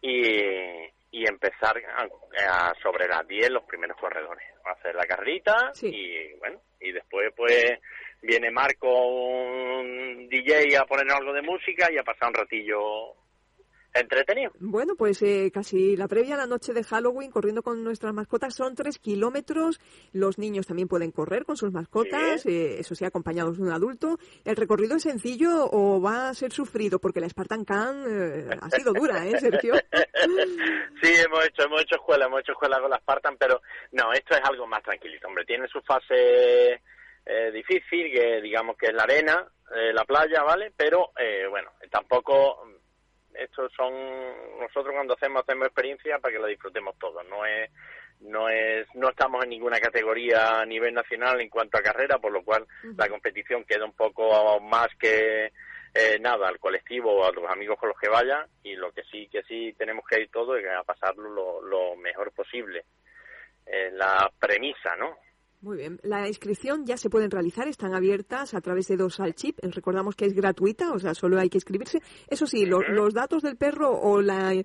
y, y empezar a, sobre las 10 los primeros corredores. Hacer la carrita y bueno, y después pues viene Marco, un DJ, a poner algo de música y a pasar un ratillo entretenido. Bueno, pues eh, casi la previa a la noche de Halloween, corriendo con nuestras mascotas, son tres kilómetros. Los niños también pueden correr con sus mascotas, eh, eso sí, acompañados de un adulto. ¿El recorrido es sencillo o va a ser sufrido? Porque la Spartan Can eh, ha sido dura, ¿eh, Sergio? [LAUGHS] sí, hemos hecho, hemos hecho escuela, hemos hecho escuela con la Spartan, pero no, esto es algo más tranquilito, hombre. Tiene su fase difícil, que digamos que es la arena, la playa, ¿vale? Pero, bueno, tampoco estos son nosotros cuando hacemos hacemos experiencia para que la disfrutemos todos. No es no es no estamos en ninguna categoría a nivel nacional en cuanto a carrera por lo cual la competición queda un poco más que eh, nada al colectivo o a los amigos con los que vaya y lo que sí que sí tenemos que ir todos es a pasarlo lo, lo mejor posible. Eh, la premisa no muy bien. La inscripción ya se pueden realizar, están abiertas a través de dos al chip. Recordamos que es gratuita, o sea, solo hay que inscribirse. Eso sí, los, datos del perro o la, eh,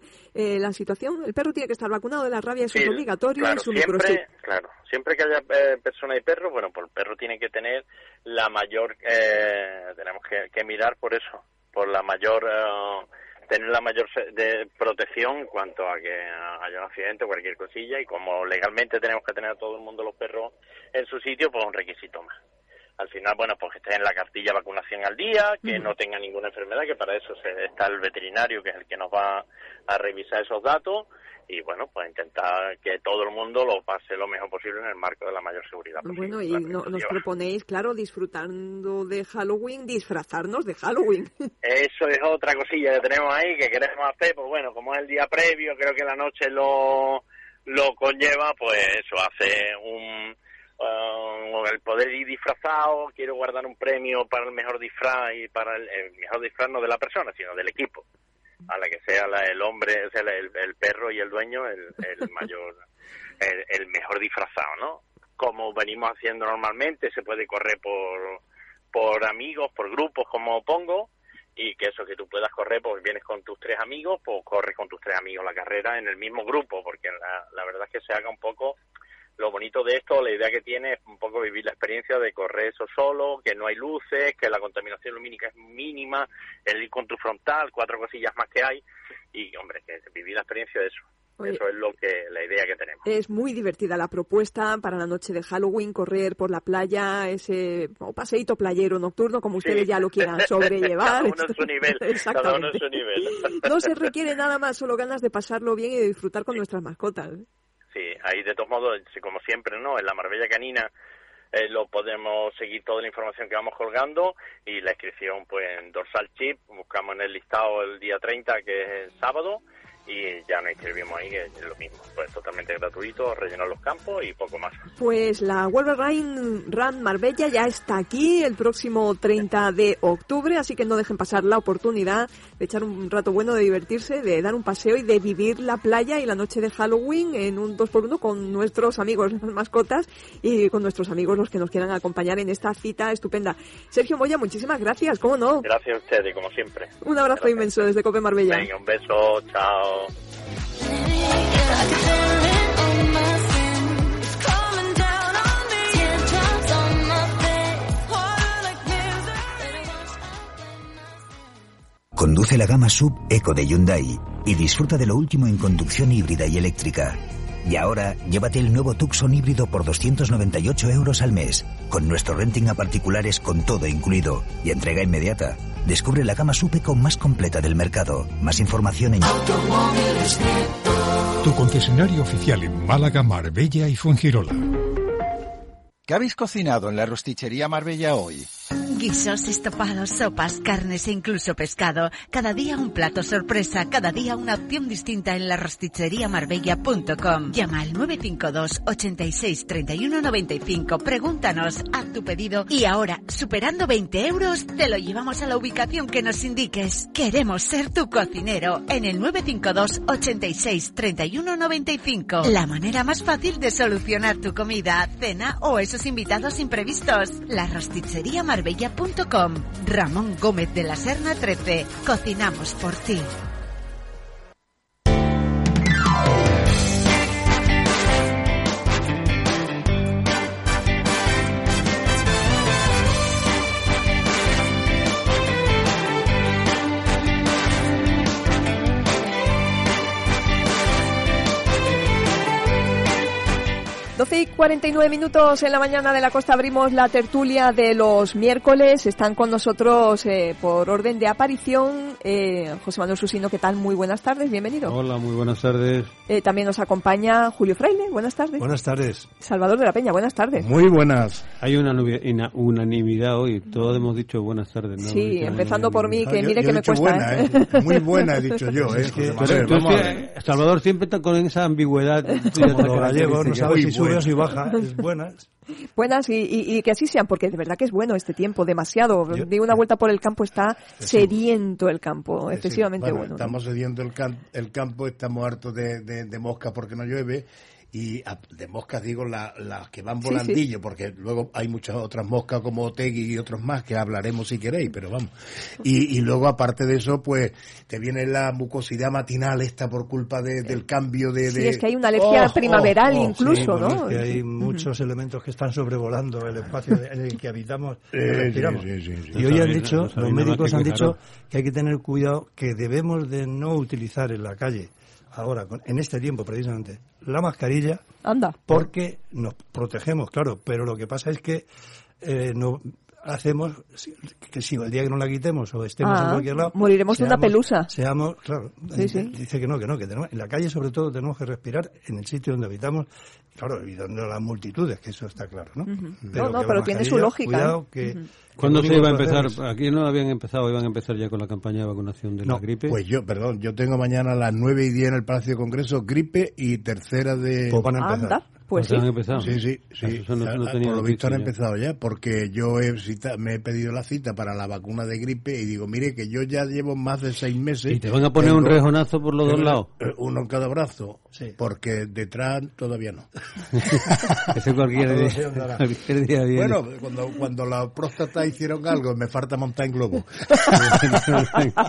la situación, el perro tiene que estar vacunado de la rabia, eso es obligatorio claro, y su siempre, Claro, siempre que haya eh, persona y perro, bueno, pues el perro tiene que tener la mayor, eh, tenemos que, que, mirar por eso, por la mayor tener la mayor de protección en cuanto a que haya un accidente o cualquier cosilla y como legalmente tenemos que tener a todo el mundo los perros en su sitio, pues un requisito más. Al final, bueno, pues que esté en la cartilla vacunación al día, que no tenga ninguna enfermedad, que para eso está el veterinario, que es el que nos va a revisar esos datos, y bueno, pues intentar que todo el mundo lo pase lo mejor posible en el marco de la mayor seguridad posible. Bueno, y nos proponéis, claro, disfrutando de Halloween, disfrazarnos de Halloween. [LAUGHS] Eso es otra cosilla que tenemos ahí, que queremos hacer, pues bueno, como es el día previo, creo que la noche lo, lo conlleva, pues eso, hace un... Uh, el poder ir disfrazado, quiero guardar un premio para el mejor disfraz y para el, el mejor disfraz no de la persona, sino del equipo a la que sea el hombre, o sea, el, perro y el dueño el, [LAUGHS] mayor, el, mejor disfrazado, ¿no? Como venimos haciendo normalmente, se puede correr por, por amigos, por grupos, como pongo, y que eso, que tú puedas correr, pues vienes con tus tres amigos, pues corres con tus tres amigos la carrera en el mismo grupo, porque la, la verdad es que se haga un poco lo bonito de esto, la idea que tiene es un poco vivir la experiencia de correr eso solo, que no hay luces, que la contaminación lumínica es mínima, el ir con tu frontal, cuatro cosillas más que hay, y hombre, que vivir la experiencia de eso. eso es lo que la idea que tenemos. Es muy divertida la propuesta para la noche de Halloween, correr por la playa, ese paseíto playero nocturno, como ustedes ya lo quieran [LAUGHS] sobrellevar. cada uno en su nivel. [LAUGHS] Cada uno en su nivel. no se requiere nada más, solo ganas de pasarlo bien y de disfrutar con nuestras mascotas. Sí, ahí de todos modos, como siempre, ¿no? En la Marbella Canina eh, lo podemos seguir toda la información que vamos colgando y la inscripción pues en Dorsal Chip, buscamos en el listado el día 30 que es el sábado y ya nos inscribimos ahí, que es lo mismo, pues totalmente gratuito, rellenar los campos y poco más. Pues la Wolverine Run Marbella ya está aquí el próximo 30 de octubre, así que no dejen pasar la oportunidad de echar un rato bueno, de divertirse, de dar un paseo y de vivir la playa y la noche de Halloween en un 2x1 con nuestros amigos [LAUGHS] mascotas y con nuestros amigos los que nos quieran acompañar en esta cita estupenda. Sergio Moya, muchísimas gracias, ¿cómo no? Gracias a ustedes, como siempre. Un abrazo inmenso desde Cope Marbella. Venga, un beso, chao. Conduce la gama sub Eco de Hyundai y disfruta de lo último en conducción híbrida y eléctrica. Y ahora, llévate el nuevo Tucson híbrido por 298 euros al mes, con nuestro renting a particulares con todo incluido y entrega inmediata. Descubre la gama Supeco más completa del mercado. Más información en Tu concesionario oficial en Málaga, Marbella y Fuengirola. ¿Qué habéis cocinado en la rostichería Marbella hoy? Guisos, estopados, sopas, carnes e incluso pescado. Cada día un plato sorpresa, cada día una opción distinta en la rosticheriamarbella.com. Llama al 952 86 31 95. Pregúntanos, haz tu pedido y ahora, superando 20 euros, te lo llevamos a la ubicación que nos indiques. Queremos ser tu cocinero en el 952 86 31 95. La manera más fácil de solucionar tu comida, cena o esos invitados imprevistos. La rostichería marbella.com. Ramón Gómez de la Serna 13. Cocinamos por ti. Doce y 49 minutos en la mañana de la costa abrimos la tertulia de los miércoles. Están con nosotros eh, por orden de aparición eh, José Manuel Susino. ¿Qué tal? Muy buenas tardes, bienvenido. Hola, muy buenas tardes. Eh, también nos acompaña Julio Fraile. Buenas tardes. Buenas tardes. Salvador de la Peña. Buenas tardes. Muy buenas. Hay una unanimidad hoy. Todos hemos dicho buenas tardes. ¿no? Sí, empezando por mí, que yo- mire yo que he me dicho cuesta. buena, ¿eh? Muy buena he dicho yo, [LAUGHS] ¿eh? José Manuel, Pero tú. Salvador siempre está con esa ambigüedad. [LAUGHS] Como los gallegos, no sabes si sube o si buena. baja. Es [LAUGHS] buenas. Buenas y, y- y que así sean, porque de verdad que es bueno este tiempo, demasiado. Di una vuelta por el campo, está sediento el campo, Sí, excesivamente bueno, bueno. ¿no? Estamos cediendo el, can- el campo, estamos hartos de, de, de moscas porque no llueve. Y a- de moscas digo la- las que van Sí, volandillo, porque luego hay muchas otras moscas como Otegui y otros más que hablaremos si queréis, pero vamos. Y, y luego aparte de eso, pues te viene la mucosidad matinal esta por culpa de- del cambio de, Sí, es que hay una alergia Oh, primaveral oh, oh, incluso, sí, ¿no? Es que hay muchos elementos que están sobrevolando el espacio en el que habitamos y Eh, respiramos. sí, sí, sí, sí. Y hoy han dicho, los médicos han dicho que hay que tener cuidado, que debemos de no utilizar en la calle, ahora, en este tiempo precisamente, la mascarilla, Anda. porque nos protegemos, claro, pero lo que pasa es que eh, no hacemos que si el día que no la quitemos o estemos Ah, en cualquier lado moriremos de una pelusa. seamos claro Sí, sí. dice que no que no que tenemos, en la calle sobre todo tenemos que respirar en el sitio donde habitamos claro evitando las multitudes que eso está claro no Ujú. Pero No, no, pero tiene su lógica, cuidado ¿eh? que, que ¿Cuándo se iba a empezar? Aquí no habían empezado, iban a empezar ya con la campaña de vacunación de la gripe. Pues yo, perdón, yo tengo mañana a las 9 y 10 en el Palacio de Congreso gripe y tercera de... Pues van a empezar. Anda, pues ¿Ya sí. han empezado? Sí, sí, sí. Eso no- no tenía Por lo visto han ya. empezado ya, porque yo he cita- me he pedido la cita para la vacuna de gripe y digo, mire que yo ya llevo más de seis meses. ¿Y te van a poner un rejonazo por los dos lados? Uno en cada brazo, Sí. porque detrás todavía no. [LAUGHS] Ese cualquier [LAUGHS] día, se andará. cualquier día viene. Bueno, cuando, cuando la próstata hicieron algo, me falta montar en globo. [LAUGHS]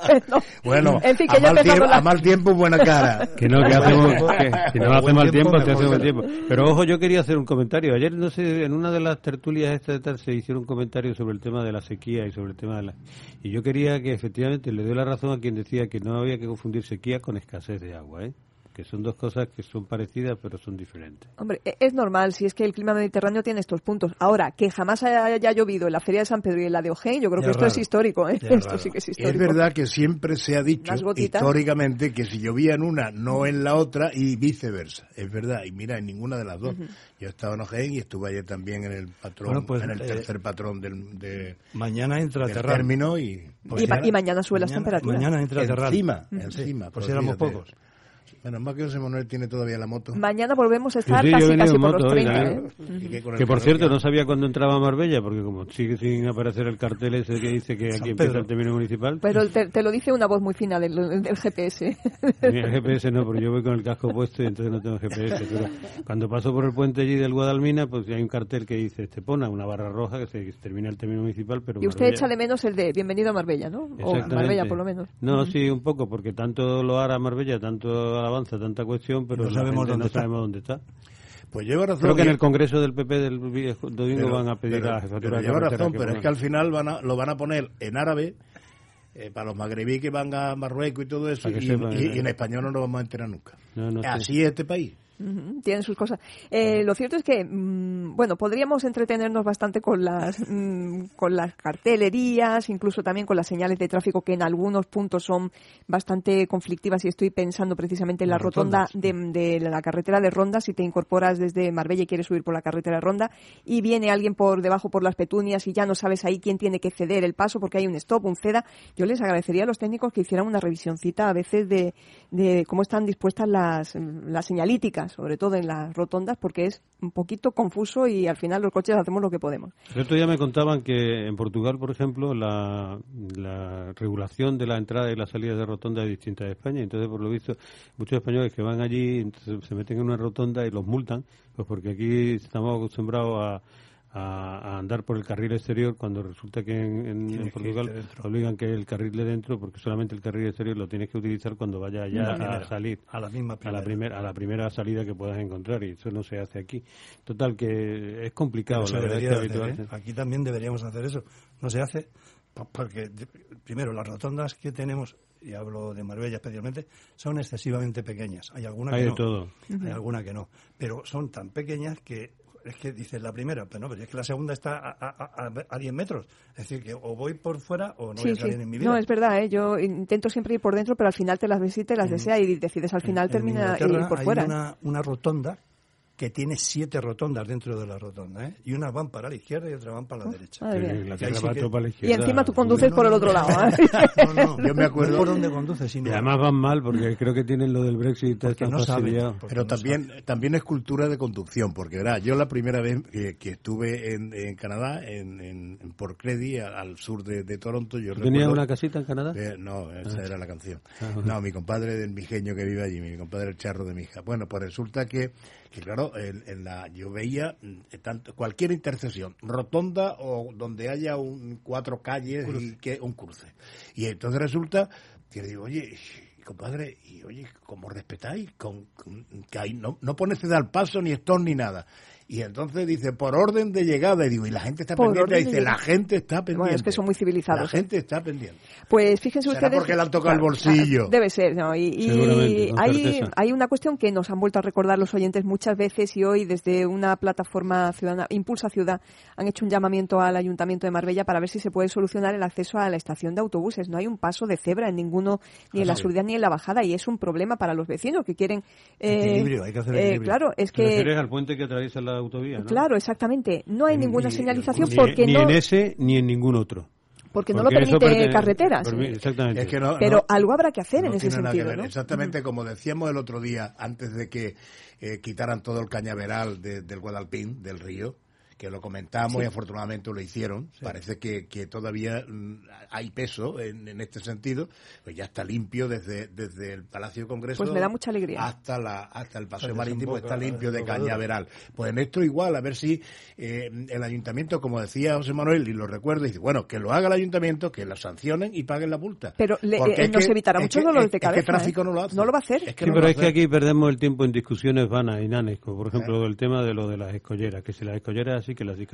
bueno, Bueno, en fin, que a, mal tiempo, la- a mal tiempo, buena cara. Que no, que hacemos, que, que no hace mal tiempo, tiempo, hace tiempo. Pero ojo, yo quería hacer un comentario. Ayer, no sé, en una de las tertulias estas de tal, se hicieron un comentario sobre el tema de la sequía y sobre el tema de la... Y yo quería que efectivamente le doy la razón a quien decía que no había que confundir sequía con escasez de agua, ¿eh? Que son dos cosas que son parecidas pero son diferentes. Hombre, e- es normal, si es que el clima mediterráneo tiene estos puntos. Ahora, que jamás haya, haya llovido en la Feria de San Pedro y en la de Ojén, yo creo Ya que esto raro. es histórico, ¿eh? Ya Esto raro. sí que es Es histórico. verdad que siempre se ha dicho históricamente que si llovía en una, no en la otra y viceversa. Es verdad. Y mira, en ninguna de las dos. Yo estaba en Ojén y estuve ayer también en el patrón, Bueno, pues, en el eh, tercer patrón del, de, mañana entra del término y... Y ma- y mañana suben las mañana- temperaturas. mañana entra. Encima, Ujú. encima. Sí, pues éramos pocos. Menos mal que José Manuel tiene todavía la moto. Mañana volvemos a estar Sí, sí, casi, casi en por moto los hoy 30, también. ¿eh? Y que el por cierto, no sabía cuándo entraba a Marbella, porque como sigue sin aparecer el cartel ese que dice que San aquí empieza el término municipal, Pero te, te lo dice una voz muy fina del, del GPS. Mi GPS no, porque yo voy con el casco puesto y entonces no tengo GPS. Pero cuando paso por el puente allí del Guadalmina, pues hay un cartel que dice Estepona, una barra roja que se, que termina el término municipal, pero Y usted Marbella- echa de menos el de Bienvenido a Marbella, ¿no? O. Marbella, por lo menos. No, sí, un poco, porque tanto lo hará Marbella, tanto alabanza, tanta cuestión, pero No sabemos dónde no está. sabemos dónde está. Pues lleva razón. Creo que en el Congreso del PP del domingo pero- van a pedir pero- a la jefatura pero de lleva razón, pero es que al final van a, lo van a poner en árabe eh, para los magrebí que van a Marruecos y todo eso, y, sepan, y- eh. y en español no nos vamos a enterar nunca. No, no sé. Así es este país. Tienen sus cosas. Eh, lo cierto es que, mm, bueno, podríamos entretenernos bastante con las, mm, con las cartelerías, incluso también con las señales de tráfico que en algunos puntos son bastante conflictivas y estoy pensando precisamente en la rotonda de la carretera de Ronda, si te incorporas desde Marbella y quieres subir por la carretera de Ronda y viene alguien por debajo por las petunias y ya no sabes ahí quién tiene que ceder el paso porque hay un stop, un ceda, yo les agradecería a los técnicos que hicieran una revisioncita a veces de, de cómo están dispuestas las, las señalíticas, sobre todo en las rotondas, porque es un poquito confuso y al final los coches hacemos lo que podemos. El otro día me contaban que en Portugal, por ejemplo, la, la regulación de la entrada y la salida de rotonda es distinta de España. Entonces, por lo visto, muchos españoles que van allí se meten en una rotonda y los multan, pues porque aquí estamos acostumbrados a, a, a andar por el carril exterior cuando resulta que en, Portugal obligan que el carril de dentro, porque solamente el carril exterior lo tienes que utilizar cuando vaya ya a primera, salir. a la misma a la primera a la primera salida que puedas encontrar y eso no se hace aquí. Total que es complicado, la verdad es debería que de hacer, ¿eh? Aquí también deberíamos hacer eso. No se hace po- porque, primero, las rotondas que tenemos, y hablo de Marbella especialmente, son excesivamente pequeñas. Hay alguna Hay que de no. todo. Hay alguna que no. Pero son tan pequeñas que es que dices la primera, pero no, pero es que la segunda está a, a, a, a 10 metros. Es decir, que o voy por fuera o no voy Sí, a salir sí. en mi vida. No, es verdad, ¿eh? yo intento siempre ir por dentro, pero al final te las ves y te las desea y decides al final En termina Inglaterra ir por hay fuera. Una, una rotonda que tiene siete rotondas dentro de la rotonda, ¿eh? Y unas van para la izquierda y otras van para la derecha. madre mía. Y va que- todo para la Y izquierda. encima tú conduces por el otro lado. ¿eh? No, no, Yo me acuerdo- no por dónde conduces, sino Y además van mal porque creo que tienen lo del Brexit están no saben. Pero también, también es cultura de conducción, porque verá, yo la primera vez que, que estuve en, en Canadá, en, en, en Port Credy, al, al sur de, de Toronto, yo ¿Tú tenías recuerdo- una casita en Canadá? Eh, no, esa Ah. era la canción. Ah. No, mi compadre del mijeño que vive allí, mi compadre el charro de mi hija. Bueno, pues resulta que, que claro, en, en la, yo veía mm, tanto, cualquier intersección, rotonda o donde haya un, cuatro calles y que un cruce. Y entonces resulta que digo, oye, compadre, y oye, ¿cómo respetáis? Con, con- que ahí no, no pones ceda al paso, ni stop, ni nada. Y entonces dice, por orden de llegada, y digo, y la gente está Por pendiente, dice, la gente está pendiente. Bueno, es que son muy civilizados. La gente está pendiente. Pues fíjense Será ustedes. porque le han tocado el Claro, bolsillo. Debe ser, ¿no? Y, hay, hay una cuestión que nos han vuelto a recordar los oyentes muchas veces y hoy desde una plataforma ciudadana, Impulsa Ciudad, han hecho un llamamiento al Ayuntamiento de Marbella para ver si se puede solucionar el acceso a la estación de autobuses. No hay un paso de cebra en ninguno, ni en la subida ni en la bajada y es un problema para los vecinos que quieren. eh, Equilibrio, hay que hacer eh, equilibrio. claro, es ¿Te refieres que. al puente que atraviesa la autovía, ¿no? Claro, exactamente. No hay ninguna Ni- señalización ni- porque ni no. en ese ni en ningún otro. Porque no Porque lo eso permite pertene- carreteras. exactamente. Es que no- Pero no- algo habrá que hacer en no ese sentido. ¿no? Exactamente como decíamos el otro día, antes de que eh, quitaran todo el cañaveral de- del Guadalpín, del río, que lo comentamos Sí. y afortunadamente lo hicieron. Parece que, que todavía mm, hay peso en, en este sentido. Pues ya está limpio desde, desde el Palacio de Congreso. Pues me da mucha alegría. Hasta, la, hasta el paseo marítimo está limpio de cañaveral. Pues en esto igual, a ver si eh, el ayuntamiento, como decía José Manuel, y lo recuerdo, dice, bueno, que lo haga el ayuntamiento, que lo sancionen y paguen la multa. Pero le- eh, nos que- evitará muchos que- dolores es- de es que cabeza. tráfico ¿eh? no lo hace. No lo va a hacer. Es que Sí, no pero es que aquí perdemos el tiempo en discusiones vanas, inanes, como por ejemplo el tema de lo de las escolleras, que si las escolleras que las así.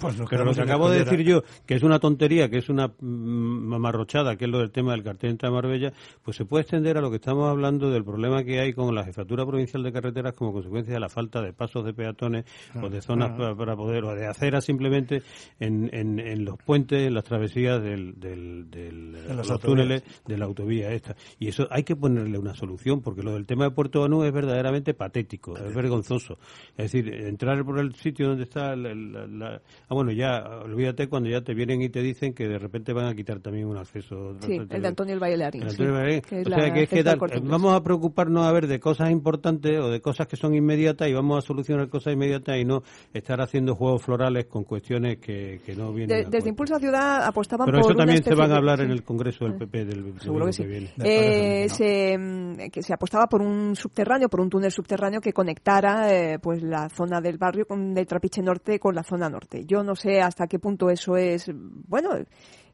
Pues pero lo que acabo de decir yo, que es una tontería, que es una mm, mamarrochada, que es lo del tema del cartel de Marbella, pues se puede extender a lo que estamos hablando del problema que hay con la Jefatura Provincial de Carreteras como consecuencia de la falta de pasos de peatones o de zonas ah. para, para poder, o de aceras simplemente en, en, en los puentes, en las travesías del, del, del- las los autovías. túneles de la autovía esta. Y eso hay que ponerle una solución, porque lo del tema de Puerto Banú es verdaderamente patético, es vergonzoso. Es decir, entrar por el sitio donde está la, la- la- Ah, bueno, ya, olvídate cuando ya te vienen y te dicen que de repente van a quitar también un acceso. Sí, el de Antonio el Bailarín. El sí, Antonio Bailarín. que o sea, que es que tal, vamos a preocuparnos a ver de cosas importantes o de cosas que son inmediatas y vamos a solucionar cosas inmediatas y no estar haciendo juegos florales con cuestiones que, que no vienen De- a desde cuento. Impulsa Ciudad apostaban Pero por eso una también se van a hablar en el Congreso del PP del Seguro que sí. Eh, se, mm, que se apostaba por un subterráneo, por un túnel subterráneo que conectara eh, pues la zona del barrio con, del Trapiche Norte con la zona norte. Yo no sé hasta qué punto eso es, bueno,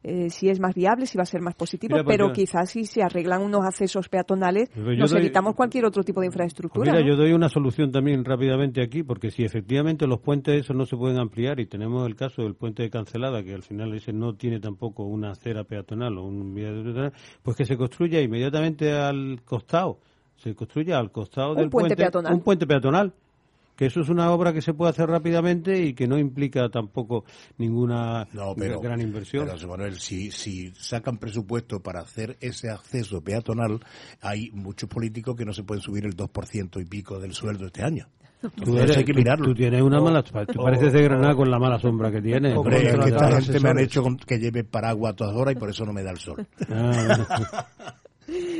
eh, si es más viable, si va a ser más positivo, Mira, pues pero yo- quizás si se arreglan unos accesos peatonales, nos doy- evitamos cualquier otro tipo de infraestructura. Pues mira, ¿no? yo doy una solución también rápidamente aquí, porque si efectivamente los puentes esos no se pueden ampliar y tenemos el caso del puente de Cancelada, que al final ese no tiene tampoco una acera peatonal o un vía peatonal, pues que se construya inmediatamente al costado se construya al costado Un del puente peatonal. un puente peatonal que eso es una obra que se puede hacer rápidamente y que no implica tampoco ninguna No, pero, gran inversión. pero, José Manuel, si, si sacan presupuesto para hacer ese acceso peatonal, hay muchos políticos que no se pueden subir el 2% y pico del sueldo este año. Tú, eres- hay que tú- mirarlo. tú tienes una mala... Tú o- pareces de Granada con la mala sombra que tienes. Hombre, es que esta gente me han hecho con- que lleve paraguas a todas horas y por eso no me da el sol. Ah, [LAUGHS]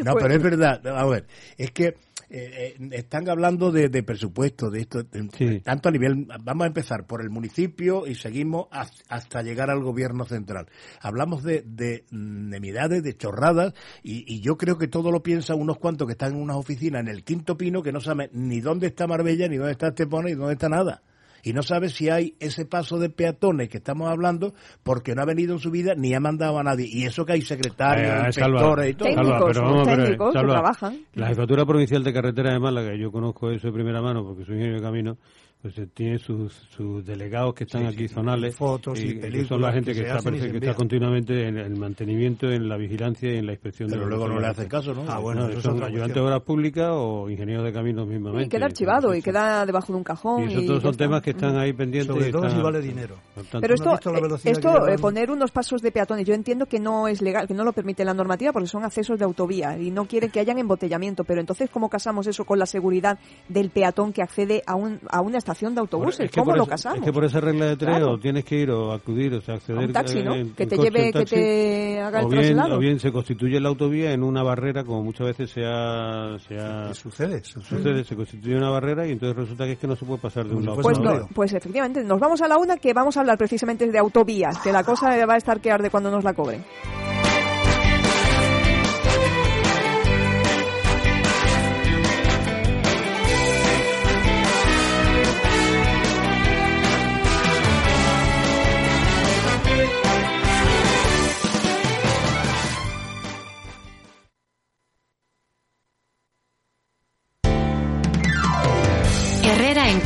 No, Pues- pero es verdad. A ver, es que eh, eh, están hablando de, de presupuesto, de esto, de- tanto a nivel. Vamos a empezar por el municipio y seguimos hasta llegar al gobierno central. Hablamos de, de nimiedades, de chorradas, y, y yo creo que todo lo piensan unos cuantos que están en unas oficinas en el Quinto Pino que no saben ni dónde está Marbella, ni dónde está Estepona, ni dónde está nada. Y no sabe si hay ese paso de peatones que estamos hablando porque no ha venido en su vida ni ha mandado a nadie. Y eso que hay secretarios, Eh, Salva, inspectores y todo. Salva, pero vamos, pero, técnicos que Salva, trabajan. La Jefatura Provincial de Carretera de Málaga, yo conozco eso de primera mano porque soy ingeniero de camino, pues eh, tiene sus, sus delegados que están Sí, aquí sí, zonales. fotos y que películas son la gente que que, está, y se que está continuamente en el mantenimiento, en la vigilancia y en la inspección Pero de luego no le hacen caso, ¿no? Ah, bueno, No, eso es son ayudantes de obras públicas o ingenieros de caminos mismamente. Y queda archivado y queda debajo de un cajón. Y esos y todos son está. temas que están ahí pendientes. Sobre y todo si están- vale dinero. Pero ¿No esto, la eh, esto eh, poner unos pasos de peatones, yo entiendo que no es legal, que no lo permite la normativa porque son accesos de autovía y no quiere que hayan embotellamiento. Pero entonces, ¿cómo casamos eso con la seguridad del peatón que accede a, un, a una estación de autobuses? Es que ¿Cómo lo casamos? Es que por esa regla de tres Claro. o tienes que ir o acudir, o sea, acceder... A un taxi, ¿no? eh, en- Que te coche, lleve, que te haga el o bien, traslado. o bien se constituye la autovía en una barrera, como muchas veces se ha... Se ha sucede, sucede, se constituye una barrera y entonces resulta que es que no se puede pasar de un lado Pues, no, pues efectivamente, nos vamos a la una que vamos a hablar precisamente de autovías, que la cosa va a estar que arde cuando nos la cobren.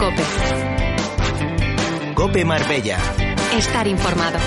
Cope. Cope Marbella. Estar informado.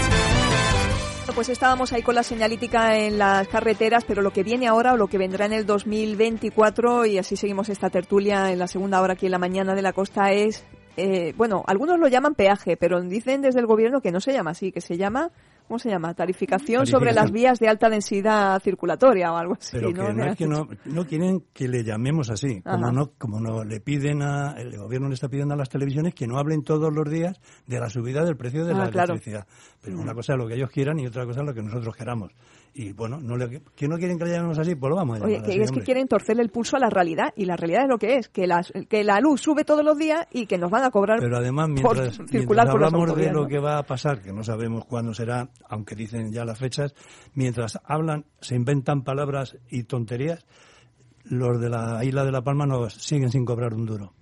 Pues estábamos ahí con la señalítica en las carreteras, pero lo que viene ahora o lo que vendrá en el 2024, y así seguimos esta tertulia en la segunda hora aquí en la mañana de la costa, es, eh, bueno, algunos lo llaman peaje, pero dicen desde el gobierno que no se llama así, que se llama, ¿cómo se llama? Tarificación, sobre las vías de alta densidad circulatoria o algo así. Pero que ¿no? no, es que no, no quieren que le llamemos así, como no, como no le piden a, el gobierno le está pidiendo a las televisiones que no hablen todos los días de la subida del precio de Ah, la claro. electricidad. Pero una cosa es lo que ellos quieran y otra cosa es lo que nosotros queramos. Y bueno, no le, que no quieren que le llamemos así, pues lo vamos a llamar Oye, así, que es que quieren torcerle el pulso a la realidad, y la realidad es lo que es, que la, que la luz sube todos los días y que nos van a cobrar Pero además, por mientras, [LAUGHS] circular mientras por las hablamos de lo que va a pasar, que no sabemos cuándo será, aunque dicen ya las fechas, mientras hablan, se inventan palabras y tonterías, los de la isla de La Palma nos siguen sin cobrar un duro.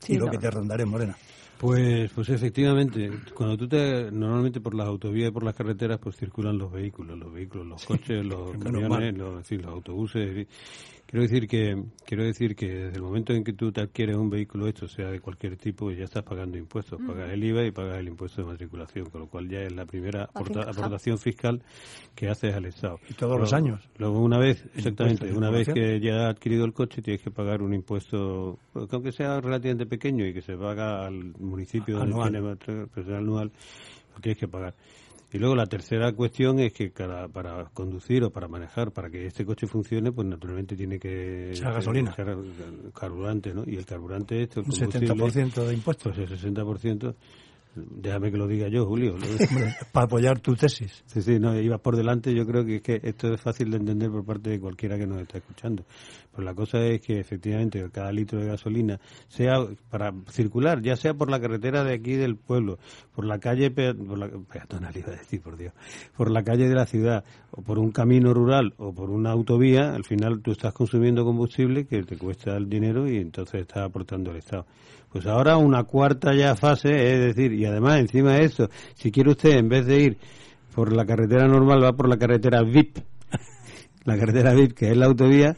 Sí, y lo no. que te rondaré, Morena. Pues, pues efectivamente, cuando tú te, normalmente por las autovías y por las carreteras, pues circulan los vehículos, los vehículos, los coches, los [LAUGHS] camiones, los, los autobuses. Quiero decir que, quiero decir que desde el momento en que tú te adquieres un vehículo esto, sea de cualquier tipo, ya estás pagando impuestos, Mm. pagas el IVA y pagas el impuesto de matriculación, con lo cual ya es la primera aporta- aportación fiscal que haces al Estado. Y todos los años. Luego una vez, exactamente, una vez que ya has adquirido el coche, tienes que pagar un impuesto, que aunque sea relativamente pequeño y que se paga al municipio donde Anual. tiene personal anual, lo tienes que pagar. Y luego la tercera cuestión es que para conducir o para manejar, para que este coche funcione, pues naturalmente tiene que Sea gasolina. carburante, ¿no? Y el carburante esto, el Un combustible, 70% de impuestos. Pues el 60%. Déjame que lo diga yo, Julio. [LAUGHS] Para apoyar tu tesis. Sí, sí, no, ibas por delante. Yo creo que es que esto es fácil de entender por parte de cualquiera que nos está escuchando. Pues la cosa es que efectivamente cada litro de gasolina, sea para circular, ya sea por la carretera de aquí del pueblo, por la calle pea- por la, peatonal, [LAUGHS] iba a decir, por Dios, por la calle de la ciudad, o por un camino rural, o por una autovía, al final tú estás consumiendo combustible que te cuesta el dinero y entonces estás aportando al Estado. Pues ahora una cuarta ya fase, es decir, y además encima de eso, si quiere usted en vez de ir por la carretera normal va por la carretera VIP, [LAUGHS] la carretera VIP que es la autovía,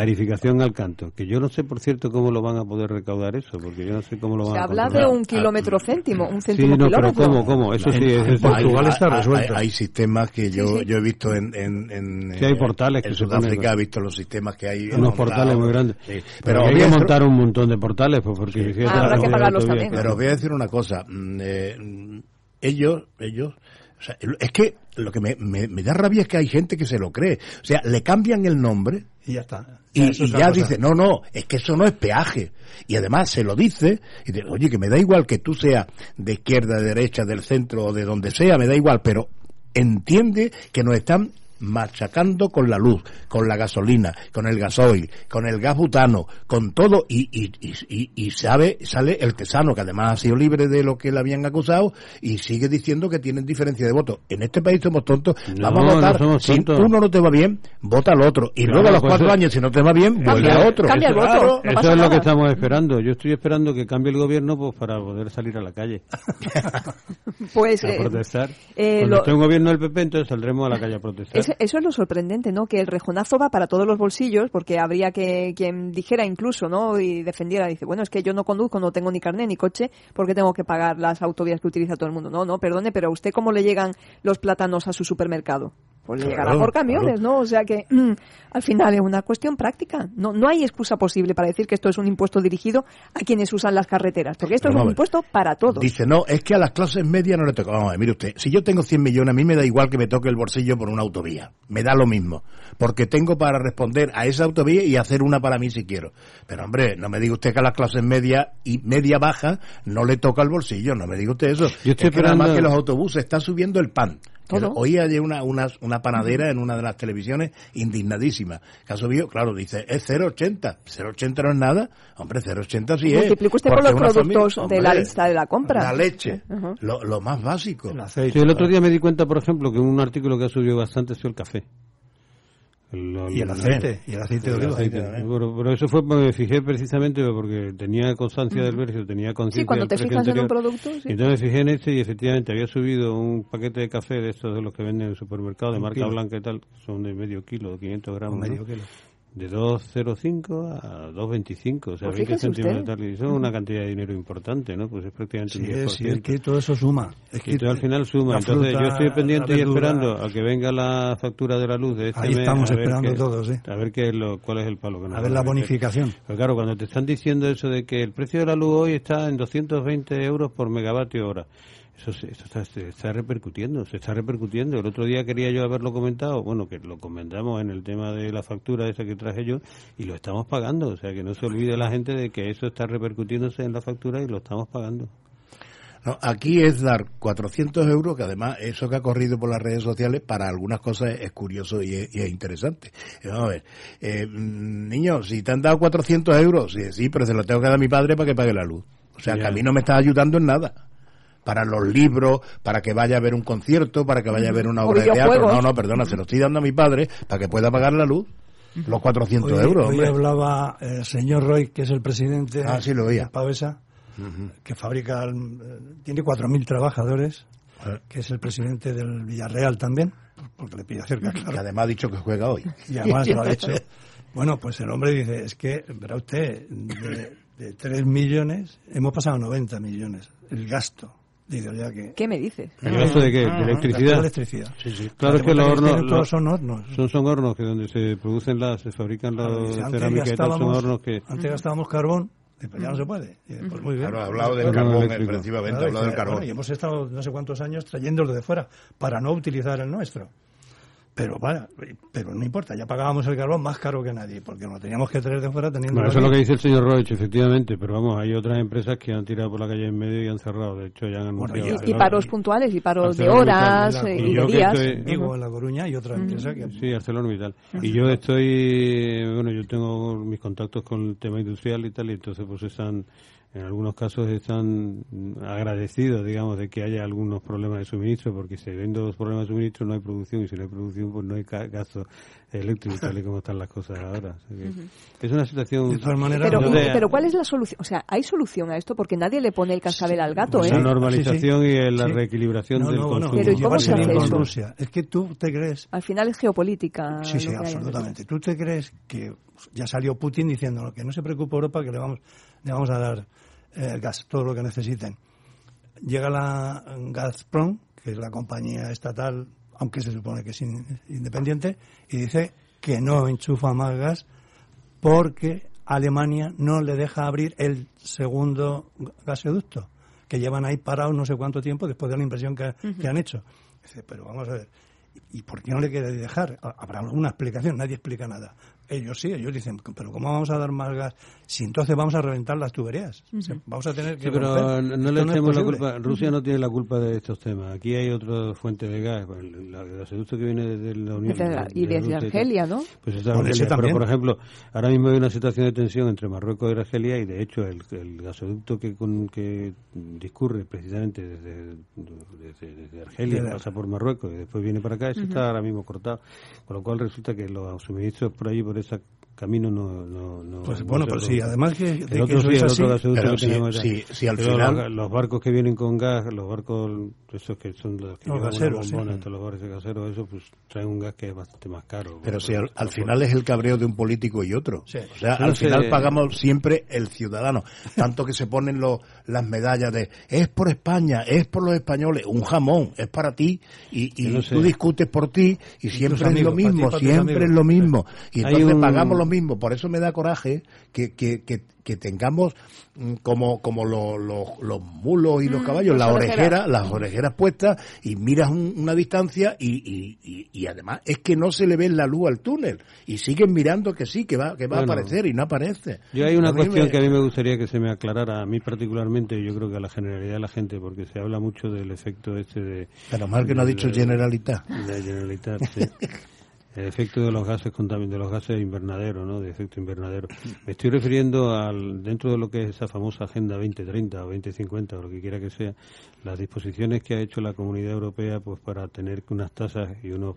tarificación al canto, que yo no sé, por cierto, cómo lo van a poder recaudar eso, porque yo no sé cómo lo van Se a habla de un kilómetro céntimo, un Sí, céntimo no, pero kilómetro. ¿cómo, cómo? Eso sí, es- Portugal hay, está resuelto. Hay, hay sistemas que yo, sí. yo he visto en, en, en, Sí, hay eh, portales que en se Sudáfrica, he visto los sistemas que hay. unos portales muy grandes. Sí. Pero, os hay voy que montar un montón de portales, pues porque fíjate Ah, habrá que pagarlos también. que- Pero os voy a decir una cosa. mm, eh, ellos, ellos, o sea, es que lo que me, me, me da rabia es que hay gente que se lo cree. O sea, le cambian el nombre Y ya está. y, Eso y ya cosa. dice, no, no, es que eso no es peaje. Y además se lo dice, y dice, oye, que me da igual que tú seas de izquierda, de derecha, del centro o de donde sea, me da igual, pero entiende que nos están machacando con la luz, con la gasolina, con el gasoil, con el gas butano, con todo, y, y, y, y- y sabe, sale el tesano, que además ha sido libre de lo que le habían acusado, y sigue diciendo que tienen diferencia de voto. En este país somos tontos, No, vamos a votar, si uno no te va bien, vota al otro, y Claro, luego a los pues cuatro eso- años, si no te va bien, vuelve a otro. cambia el voto. Claro. No Eso es lo nada. que estamos esperando. Yo estoy esperando que cambie el gobierno pues para poder salir a la calle Pues a eh, protestar. eh, Cuando lo- esté un gobierno del PP, entonces saldremos a la calle a protestar. Eso es lo sorprendente, ¿no? Que el rejonazo va para todos los bolsillos, porque habría que quien dijera incluso, ¿no? Y defendiera, dice, bueno, es que yo no conduzco, no tengo ni carnet ni coche, porque tengo que pagar las autovías que utiliza todo el mundo. No, no, perdone, pero ¿a usted cómo le llegan los plátanos a su supermercado? Pues le Claro, llegará por camiones, ¿no? O sea que mm, al final es una cuestión práctica. No, no hay excusa posible para decir que esto es un impuesto dirigido a quienes usan las carreteras, porque esto Pero es un impuesto para todos. Dice, no, es que a las clases medias no le toca. Vamos a ver, mire usted, si yo tengo 100 millones, a mí me da igual que me toque el bolsillo por una autovía. Me da lo mismo. Porque tengo para responder a esa autovía y hacer una para mí si quiero. Pero hombre, no me diga usted que a las clases medias y media baja no le toca el bolsillo. No me diga usted eso. Yo estoy es que nada más que los autobuses están subiendo el pan. Todo. Hoy hay una, una, una panadera en una de las televisiones indignadísima. Ha subido, claro, dice, es 0,80. 0,80 no es nada. Hombre, 0,80 sí es. Multiplique usted por los productos familia- de la lista de la compra. La leche. Lo, lo más básico. Sí, el otro día me di cuenta, por ejemplo, que un artículo que ha subido bastante ha sido el café. Y el aceite, y el aceite de el oliva. aceite. Pero, pero eso fue, me fijé precisamente porque tenía constancia del precio, tenía conciencia Sí, cuando del te fijas en un producto, sí. Y entonces me fijé en este y efectivamente había subido un paquete de café de estos de los que venden en el supermercado de Un marca kilo. blanca y tal, son de medio kilo, de 500 gramos. medio ¿no? kilo. De 2,05 a 2,25, o sea, Pues 20 fíjese céntimos de usted. tal. Y eso es una cantidad de dinero importante, ¿no? Pues es prácticamente Sí, un 10%. es, sí, es que todo eso suma. Es Y que todo al final suma. la Entonces fruta, yo estoy pendiente y esperando a que venga la factura de la luz de este Ahí mes. estamos a ver esperando qué- todos, sí. A ver qué es lo, cuál es el palo que nos A ver la bonificación. Pero claro, cuando te están diciendo eso de que el precio de la luz hoy está en 220 euros por megavatio hora, eso, se, eso está, se está repercutiendo, se está repercutiendo. El otro día quería yo haberlo comentado, bueno, que lo comentamos en el tema de la factura esa que traje yo, y lo estamos pagando. O sea, que no se olvide la gente de que eso está repercutiéndose en la factura y lo estamos pagando. No, aquí es dar 400 euros, que además eso que ha corrido por las redes sociales para algunas cosas es curioso y es, y es interesante. Eh, Vamos a ver, eh, mm, niño, si te han dado 400 euros, sí, sí, pero se lo tengo que dar a mi padre para que pague la luz. O sea, que a mí no me está ayudando en nada. Para los libros, para que vaya a ver un concierto, para que vaya a ver una obra de teatro. No, no, perdona, se lo estoy dando a mi padre para que pueda pagar la luz. Los 400 Hoy, euros, hoy hombre. hablaba el señor Roy, que es el presidente Ah, sí, lo oía. de Pavesa, que fabrica, eh, tiene 4.000 trabajadores, que es el presidente del Villarreal también, porque le pilla cerca, claro. Que además ha dicho que juega hoy. Y además lo ha hecho. [LAUGHS] Bueno, pues el hombre dice, es que, verá usted, de, de 3 millones hemos pasado a 90 millones, el gasto. Dice, ya que... ¿Qué me dices? ¿El gasto de qué? ¿De Ah, electricidad? gasto de electricidad. Sí, sí. Claro, es que los hornos... todos los- son hornos. Son, son hornos que donde se producen las, se fabrican antes cerámicas y tal, son gastábamos- hornos que... Antes gastábamos carbón, dice, pues ya no se puede. Pues muy bien. Claro, ha hablado del carbón, precisamente, ha Claro, hablado del carbón. bueno, y hemos estado no sé cuántos años trayéndolo de fuera para no utilizar el nuestro. Pero vaya, pero no importa, ya pagábamos el carbón más caro que nadie, porque lo teníamos que traer de fuera teniendo. Bueno, eso es lo que dice el señor Roach, efectivamente, pero vamos, hay otras empresas que han tirado por la calle en medio y han cerrado, de hecho ya han anunciado. Y, y cerrar. paros puntuales y paros de horas eh, Y y yo de días. estoy- En Vigo, en La Coruña, y otra empresa que. Sí, ArcelorMittal. Y yo estoy, bueno, yo tengo mis contactos con el tema industrial y tal, y entonces pues están, en algunos casos están agradecidos, digamos, de que haya algunos problemas de suministro, porque si hay dos problemas de suministro no hay producción, y si no hay producción pues no hay gasto eléctrico tal y como están las cosas ahora. O sea que Es una situación... Pero, no pero ¿cuál es la solución? O sea, ¿hay solución a esto? Porque nadie le pone el cascabel al gato, ¿eh? la normalización Sí, sí. y la Sí. reequilibración No, del no, no, consumo. Pero ¿y cómo se hace eso? Rusia. Es que tú te crees Al final es geopolítica. Sí, sí, absolutamente. ¿Tú te crees que ya salió Putin diciendo que no se preocupe Europa, que le vamos, le vamos a dar eh, gas, todo lo que necesiten? Llega la Gazprom, que es la compañía estatal, aunque se supone que es in- independiente, y dice que no enchufa más gas porque Alemania no le deja abrir el segundo gasoducto, que llevan ahí parado no sé cuánto tiempo después de la inversión que, que han hecho. Dice, pero vamos a ver, ¿y por qué no le quiere dejar? Ha- Habrá alguna explicación, nadie explica nada. Ellos sí, ellos dicen, pero ¿cómo vamos a dar más gas si entonces vamos a reventar las tuberías? O sea, vamos a tener que Sí, pero romper. no Esto le es echemos la culpa. Rusia no tiene la culpa de estos temas. Aquí hay otra fuente de gas. El, la- el gasoducto que viene desde la Unión la- y de desde Rusia. Argelia, ¿no? Pues ese Argelia. Pero, por ejemplo, ahora mismo hay una situación de tensión entre Marruecos y Argelia y, de hecho, el, el gasoducto que, con, que discurre precisamente desde, desde, desde Argelia, Desde- pasa por Marruecos y después viene para acá, ese Ujú. está ahora mismo cortado. Con lo cual resulta que los suministros por allí, por ese camino, no... no, no Pues no bueno, pero sí, además que- de El que otro eso sí, es el así, otro gasoducto pero que si- tenemos ya. si- si al Pero final- los, los barcos que vienen con gas, los barcos, esos que son los que Los llevan gaseros, una bombona, sí. todos los barcos caseros, eso pues traen un gas que es bastante más caro. Pero si al, final es el cabreo de un político y otro. O sea, al final pagamos siempre el ciudadano. Tanto que se ponen los, las medallas de es por España, es por los españoles, un jamón, es para ti y, y sé. tú discutes por ti y siempre es amigos, lo ti mismo, siempre es lo mismo. Y entonces pagamos lo mismo. Por eso me da coraje que, que, que, que tengamos mm, como, como los, los, los mulos y los Mm, caballos, las las orejeras. orejeras, las orejeras puestas y miras un- una distancia y, y, y, y además es que no se le ve la luz al túnel y siguen mirando que sí, que va, que va Bueno. a aparecer y no aparece. Yo hay una cuestión me- que a mí me gustaría que se me aclarara, a mí particularmente, y yo creo que a la generalidad de la gente, porque se habla mucho del efecto este de... Menos mal que no ha dicho de- Generalitat. De Generalitat, sí. [LAUGHS] El efecto de los gases de los gases invernadero, ¿no? De efecto invernadero. Me estoy refiriendo al dentro de lo que es esa famosa agenda 2030 o 2050 o lo que quiera que sea, las disposiciones que ha hecho la Comunidad Europea pues para tener unas tasas y unos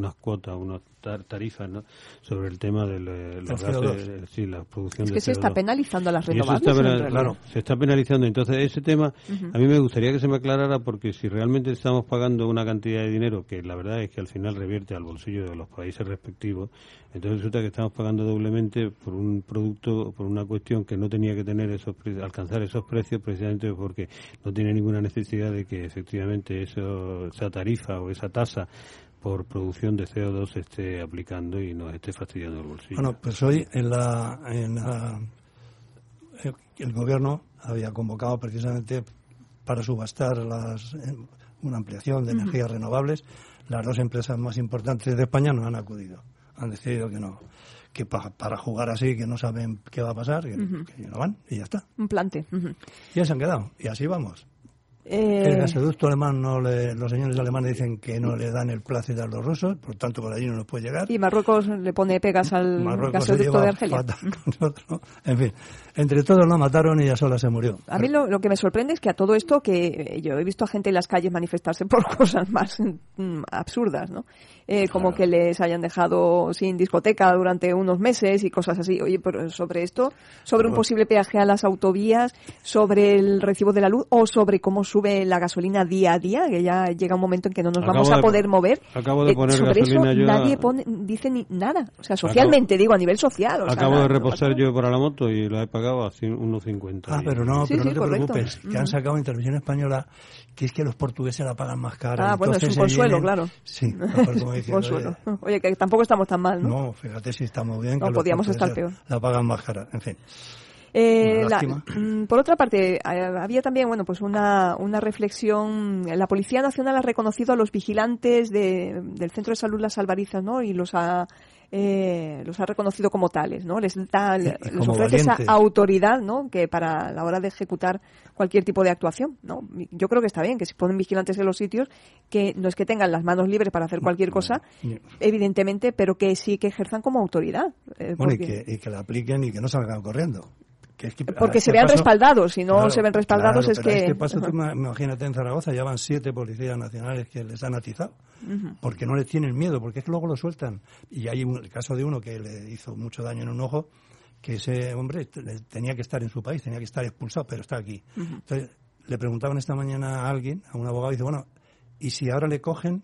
unas cuotas, unas tar- tarifas, ¿no? sobre el tema de los El CO2. gases, eh, sí, la producción Es de que se está CO2. penalizando a las eso renovables. está claro, se está penalizando. Entonces, ese tema a mí me gustaría que se me aclarara porque si realmente estamos pagando una cantidad de dinero que la verdad es que al final revierte al bolsillo de los países respectivos, entonces resulta que estamos pagando doblemente por un producto, por una cuestión que no tenía que tener esos pre- alcanzar esos precios precisamente porque no tiene ninguna necesidad de que efectivamente eso, esa tarifa o esa tasa por producción de CO2 se esté aplicando y nos esté fastidiando el bolsillo. Bueno, pues hoy en la, en la- el gobierno había convocado precisamente para subastar las, una ampliación de energías renovables. Las dos empresas más importantes de España no han acudido. Han decidido que no, que pa- para jugar así, que no saben qué va a pasar, que, que no van y ya está. Un plante. ujú. Ya se han quedado y así vamos. Eh, El gasoducto alemán, no le, los señores alemanes dicen que no le dan el plácido a los rusos, por tanto por allí no nos puede llegar. y Marruecos le pone pegas al Marruecos gasoducto de Argelia. [LAUGHS] En fin, entre todos lo mataron y ella sola se murió. A mí lo, lo que me sorprende es que a todo esto, que eh, yo he visto a gente en las calles manifestarse por [LAUGHS] cosas más mm, absurdas, ¿no? Eh, como que les hayan dejado sin discoteca durante unos meses y cosas así. Oye, pero sobre esto, sobre un posible peaje a las autovías, sobre el recibo de la luz o sobre cómo sube la gasolina día a día, que ya llega un momento en que no nos Acabo vamos a de- poder mover. acabo de Eh, poner sobre gasolina eso yo a- nadie pone, dice ni nada. O sea, socialmente, digo, a nivel social. o sea, Acabo de no reposar yo para la moto y la he pagado a 100 1,50. Ah, pero no, Sí, pero sí, no te correcto. preocupes, que han sacado en televisión española que es que los portugueses la pagan más cara. Ah, bueno, es un consuelo, vienen- claro. Sí, como [LAUGHS] diciendo, Consuelo. oye, [LAUGHS] Oye, que tampoco estamos tan mal, ¿no? no, fíjate si estamos bien. No, que podíamos estar portugueses La pagan más cara, en fin. Eh, la- mm, por otra parte, eh, había también, bueno, pues una, una reflexión. La Policía Nacional ha reconocido a los vigilantes de- del Centro de Salud Las Albarizas, ¿no? Y los ha, eh, los ha reconocido como tales, ¿no? Les, da, les ofrece esa autoridad, ¿no? Que para la hora de ejecutar cualquier tipo de actuación, ¿no? Yo creo que está bien que se ponen vigilantes en los sitios, que no es que tengan las manos libres para hacer cualquier cosa, evidentemente, pero que sí que ejerzan como autoridad. eh, Bueno, y que, y que la apliquen y que no salgan corriendo. Porque se vean respaldados, si no se ven respaldados es que... Este paso, tú, imagínate en Zaragoza, ya van siete policías nacionales que les han atizado, porque no les tienen miedo, porque es que luego lo sueltan. Y hay un, el caso de uno que le hizo mucho daño en un ojo, que ese hombre tenía que estar en su país, tenía que estar expulsado, pero está aquí. Entonces, le preguntaban esta mañana a alguien, a un abogado, y dice, bueno, ¿y si ahora le cogen?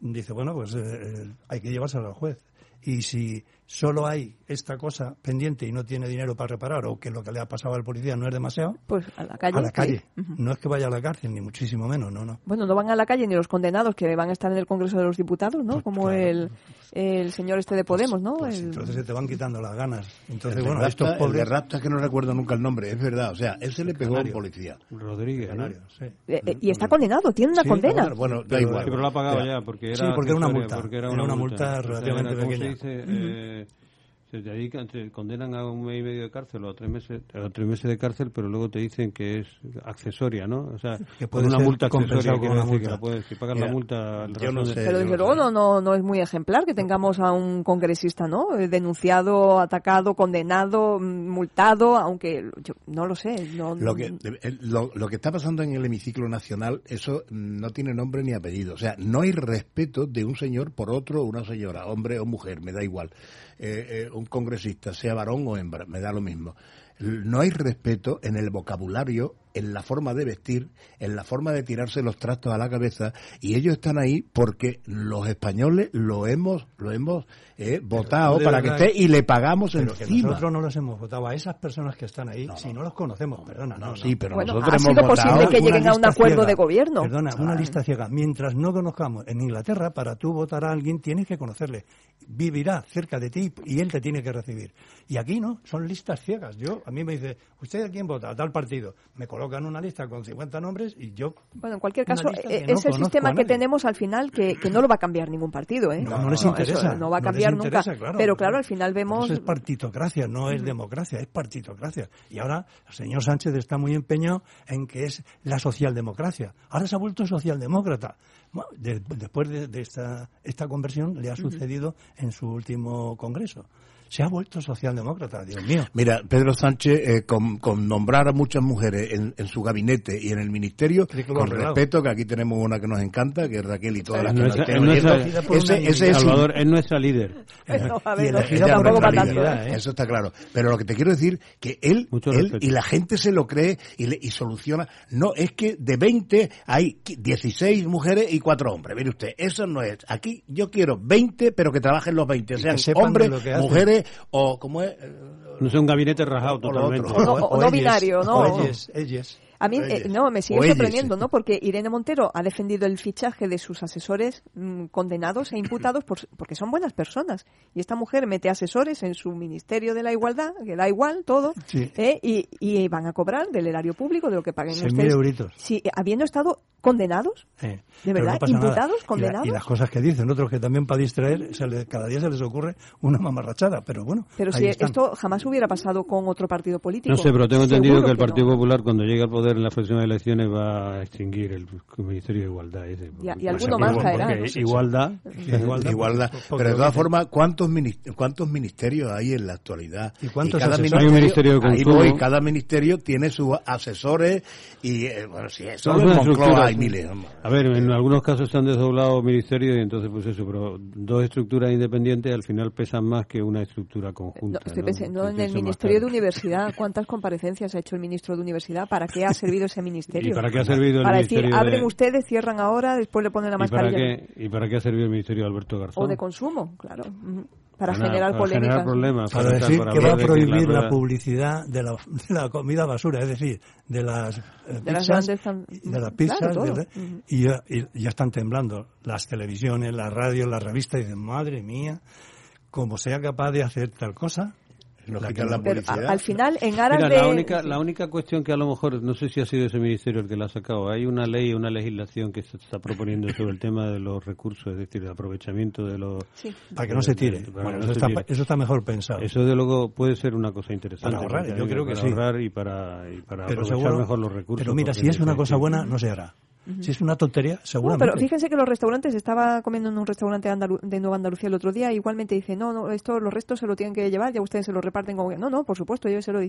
Dice, bueno, pues eh, hay que llevárselo al juez. Y si solo hay esta cosa pendiente y no tiene dinero para reparar o que lo que le ha pasado al policía no es demasiado, pues a la calle. A la calle. No es que vaya a la cárcel, ni muchísimo menos, no, no. Bueno, no van a la calle ni los condenados que van a estar en el Congreso de los Diputados, ¿no? Pues Como el, el señor este de Podemos, ¿no? Pues entonces se te van quitando las ganas. Entonces, el bueno, de estos pobres... El de Rapta, que no recuerdo nunca el nombre, es verdad. O sea, él se le pegó a un policía. Rodríguez, Canario, sí. Eh, eh, y está condenado, tiene una sí, condena. Bueno, da pero, igual. Sí, pero lo ha pagado ya, porque era... Sí, porque era una multa. Porque era una, una multa, relativamente era, pequeña. Se dice, eh, se dedican, te condenan a un mes y medio de cárcel o a tres meses, a tres meses de cárcel, pero luego te dicen que es accesoria, ¿no? O sea, que puede una ser multa accesoria con una multa. que la puedes, si pagas Mira, la multa, yo no sé. Pero desde luego no, no, no es muy ejemplar que tengamos a un congresista, ¿no? Eh, Denunciado, atacado, condenado, mm, multado, aunque yo no lo sé. No, Lo que, lo, lo que está pasando en el hemiciclo nacional, eso no tiene nombre ni apellido. O sea, no hay respeto de un señor por otro, una señora, hombre o mujer, me da igual. Eh, eh, un congresista, sea varón o hembra, me da lo mismo. No hay respeto en el vocabulario, en la forma de vestir, en la forma de tirarse los trastos a la cabeza, y ellos están ahí porque los españoles lo hemos, lo hemos eh, votado para que esté y le pagamos Pero que encima. nosotros no los hemos votado a esas personas que están ahí, si no los conocemos, perdona. No, no. sí, pero Bueno, nosotros ha hemos sido posible que lleguen a un acuerdo ciega. de gobierno. Perdona, una Ay. lista ciega. Mientras no conozcamos en Inglaterra, para tú votar a alguien tienes que conocerle. Vivirá cerca de ti y él te tiene que recibir. Y aquí no, son listas ciegas. Yo, a mí me dice, ¿usted a quién vota? A tal partido. Me colocan una lista con 50 nombres y yo... Bueno, en cualquier caso, eh, que no es el sistema que tenemos al final que, que no lo va a cambiar ningún partido, ¿eh? No, no les eso interesa. no va a les cambiar nunca. claro. pero claro, al final vemos... Eso es partitocracia, no es democracia, es partitocracia. Y ahora el señor Sánchez está muy empeñado en que es la socialdemocracia. Ahora se ha vuelto socialdemócrata. Bueno, de- después de, de esta, esta conversión le ha sucedido en su último congreso. Se ha vuelto socialdemócrata, Dios mío. Mira, Pedro Sánchez, eh, con, con nombrar a muchas mujeres en, en su gabinete y en el ministerio, con respeto, que aquí tenemos una que nos encanta, que es Raquel y todas las que nos nuestra- estén es nuestra- oyendo. Ese, ese es Salvador es nuestra líder. No, a ver, Y no, elegida Ella por tampoco nuestra para tanto. líder, ¿eh? Eso está claro. Pero lo que te quiero decir, que él, y la gente se lo cree y, le- y soluciona. No, es que de 20 hay 16 mujeres y 4 hombres. Mire usted, eso no es. Aquí yo quiero 20, pero que trabajen los 20. Y que Sean hombres, lo o, como es? No sé, un gabinete rajado O lo totalmente. otro. O no- o no ellas, binario, ¿no? o ellas, ellas. A mí, eh, no, me sigue sorprendiendo, sí. ¿no? Porque Irene Montero ha defendido el fichaje de sus asesores mm, condenados e imputados por- porque son buenas personas. Y esta mujer mete asesores en su Ministerio de la Igualdad, que da igual todo, Sí. ¿eh? y, y van a cobrar del erario público, de lo que paguen 6.000 ustedes. euritos. Sí, habiendo estado condenados, Eh, ¿De verdad? no pasa nada. ¿Imputados? Y la- ¿Condenados? Y, las cosas que dicen otros que también para distraer, se le- cada día se les ocurre una mamarrachada, pero bueno. pero ahí si están. esto jamás hubiera pasado con otro partido político. No sé, pero tengo entendido que el no. Partido Popular, cuando llegue al poder en las próximas elecciones, va a extinguir el Ministerio de Igualdad. Ese, Y y alguno más caerá, ¿no? Igualdad. Igualdad, pues, Pero de todas formas, ¿cuántos, ¿cuántos ministerios hay en la actualidad? ¿Y cuántos cada asesores? Hay un ministerio de ahí voy, cada ministerio tiene sus asesores y, eh, bueno, en unas Moncloa hay miles. hombre. A ver, en algunos casos se han desdoblado ministerios y entonces pues eso, pero dos estructuras independientes al final pesan más que una estructura No, conjunta. estoy ¿no? pensando en el eso Ministerio de. Universidad. ¿Cuántas comparecencias ha hecho el ministro de Universidad? ¿Para qué ha servido ese ministerio? ¿Y para qué ha servido el Para decir, Ministerio de- abren ustedes, cierran ahora, después le ponen la ¿Y para, mascarilla. qué, ¿Y para qué ha servido el Ministerio de Alberto Garzón? O de consumo, claro. Para Para generar para polémicas. generar problemas. Para decir para que va a prohibir la publicidad de la, de la comida basura, es decir, de las, eh, De las pizzas, grandes fan- de las pizzas, de- y, ya, y ya están temblando las televisiones, las radios, las revistas, y dicen, madre mía, como sea capaz de hacer tal cosa, Nos la Pero publicidad. al final, en aras Mira, de... la única, la única cuestión que a lo mejor, no sé si ha sido ese ministerio el que la ha sacado, hay una ley, una legislación que se está proponiendo sobre el tema de los recursos, es decir, el aprovechamiento de los... Sí. para que no se tire. Bueno, no eso, se está, tire. eso está mejor pensado. Eso de luego puede ser una cosa interesante. Para ahorrar, yo creo que para sí. ahorrar y para, y para pero aprovechar seguro, mejor los recursos. pero mira, si es una cosa buena, no se hará. Si es una tontería, No, seguramente. pero fíjense que los restaurantes, estaba comiendo en un restaurante andalu- de Nueva Andalucía el otro día, igualmente dice, no, no, esto los restos se lo tienen que llevar, ya ustedes se lo reparten como que, no, no, por supuesto, yo se lo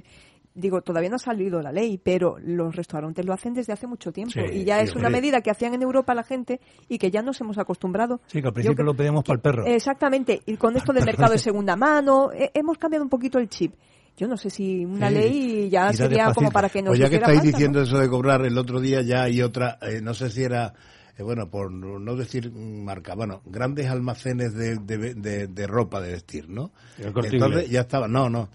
digo, todavía no ha salido la ley, pero los restaurantes lo hacen desde hace mucho tiempo Sí, y ya sí, es una hombre. medida que hacían en Europa la gente y que ya nos hemos acostumbrado. Sí, que al principio lo pedíamos para el perro. Exactamente, y con esto del mercado de segunda mano, eh, hemos cambiado un poquito el chip. Yo no sé si una Sí. ley ya Irá sería como para que nos Pues ya que estáis falta, ¿no? diciendo eso de cobrar, el otro día ya hay otra, eh, no sé si era, eh, bueno, por no decir marca, bueno, grandes almacenes de, de, de- de ropa de vestir, ¿no? El Corte Entonces Inglés. ya estaba, no, no.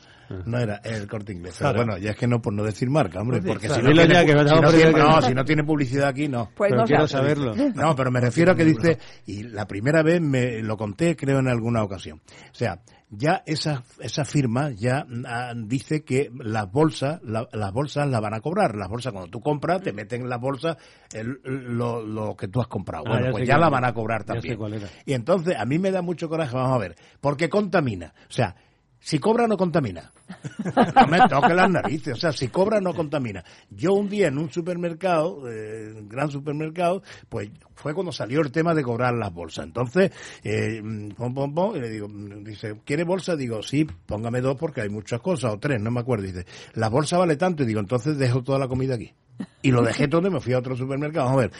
No era el corte inglés. Pero bueno, ya es que no por no decir marca, hombre, Pues porque si no, tiene, publicidad aquí, no. Pues Pero no quiero saberlo. [LAUGHS] No, pero me refiero a que dice, y la primera vez me lo conté, creo, en alguna ocasión. O sea, ya esa, esa firma ya ah, dice que las bolsas, la- las bolsas las van a cobrar. Las bolsas, cuando tú compras, te meten en las bolsas el- lo, lo que tú has comprado. Ah, Bueno, ya pues ya la van a cobrar también. Y entonces, a mí me da mucho coraje, vamos a ver, porque contamina. O sea, si cobra no contamina. No me toque las narices, o sea, si cobra no contamina. Yo un día en un supermercado, eh, gran supermercado, pues fue cuando salió el tema de cobrar las bolsas. Entonces, eh, pom, pom, y le digo, dice, ¿quiere bolsa? Digo, sí, póngame dos porque hay muchas cosas, o tres, no me acuerdo. Dice, la bolsa vale tanto, y digo, entonces dejo toda la comida aquí. Y lo dejé todo y me fui a otro supermercado. Vamos a ver,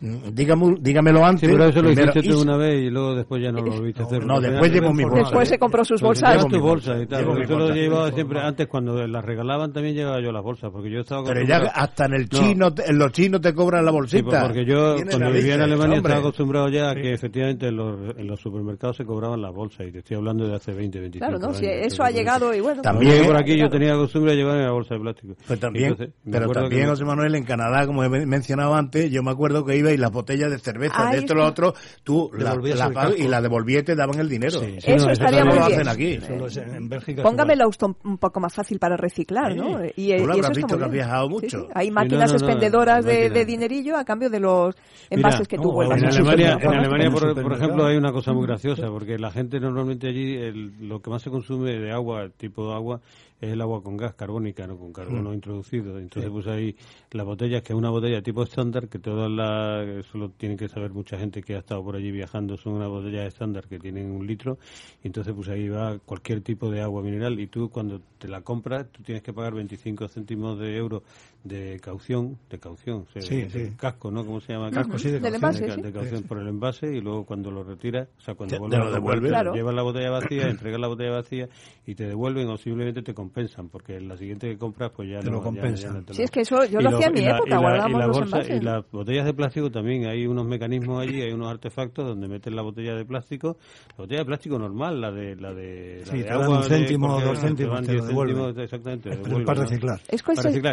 mm, dígame, dígamelo antes. Sí, pero eso lo hiciste tú una vez y luego después ya no lo volviste a hacer. no, después llevo mi bolsa. Después se compró sus bolsas. Llevo tu bolsa y tal. Eso lo llevaba siempre. Antes, cuando las regalaban, también llevaba yo las bolsas. Porque yo estaba Pero ya hasta en el No. chino, te- en los chinos te cobran la Sí, bolsita. pues porque yo cuando vivía en Alemania hombre. estaba acostumbrado ya a que efectivamente en los, en los supermercados se cobraban las bolsas y te estoy hablando de hace 20, 25 Claro, ¿no? años. Si eso ha llegado y bueno. También- Yo por aquí yo tenía costumbre de llevarme la bolsa de plástico. Pues también, pero también, José Manuel, en Canadá, como he men- mencionado antes, yo me acuerdo que iba y las botellas de cerveza, de esto y lo otro, tú la, Devolvías la y la devolvías y te daban el dinero. Sí, Eso sí, Eso no, estaría no muy lo bien. hacen aquí. Eso en Bélgica Póngamelo un, poco más fácil para reciclar, ¿no? Sí. Y, Tú lo y habrás eso está visto que has viajado mucho. sí. Hay Sí, máquinas no, no, no, expendedoras de, dinerillo a cambio de los envases que tú no, vuelvas en Alemania, en Alemania por, por ejemplo, hay una cosa muy graciosa, porque la gente normalmente allí, el- lo que más se consume de agua, el tipo de agua, es el agua con gas carbónica, no con carbono introducido. Entonces, pues ahí las botellas, que es una botella tipo estándar, que todas las, eso lo tiene que saber mucha gente que ha estado por allí viajando, son una botella estándar que tienen un litro, y entonces pues ahí va cualquier tipo de agua mineral, y tú cuando te la compras, tú tienes que pagar 25 céntimos de euro de caución, de caución, o sea, Sí, de- sí. de casco, ¿no? ¿Cómo se llama? Casco, sí, de Del caución. envase, de, sí. caución Sí, sí. por el envase y luego cuando lo retiras, o sea, cuando Te- vuelves te lo Claro. llevas la botella vacía, entregas la botella vacía y te devuelven o simplemente te compensan, porque en la siguiente que compras pues ya Te no lo ya- compensan. ya no te Sí, es que eso yo lo hacía en y mi época, y la- guardábamos los bolsa- envases. Y las botellas de plástico también, hay unos mecanismos allí, hay unos artefactos donde metes la botella de plástico, la botella de plástico normal, la de la de, la Sí, de te dan agua un céntimo dos céntimos, te lo 10 devuelven. céntimos, exactamente, para reciclar. Es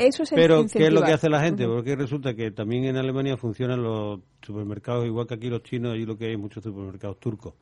eso es- ¿qué es lo que hace la gente? Porque resulta que también en Alemania funcionan los supermercados, igual que aquí los chinos, allí lo que hay es muchos supermercados turcos.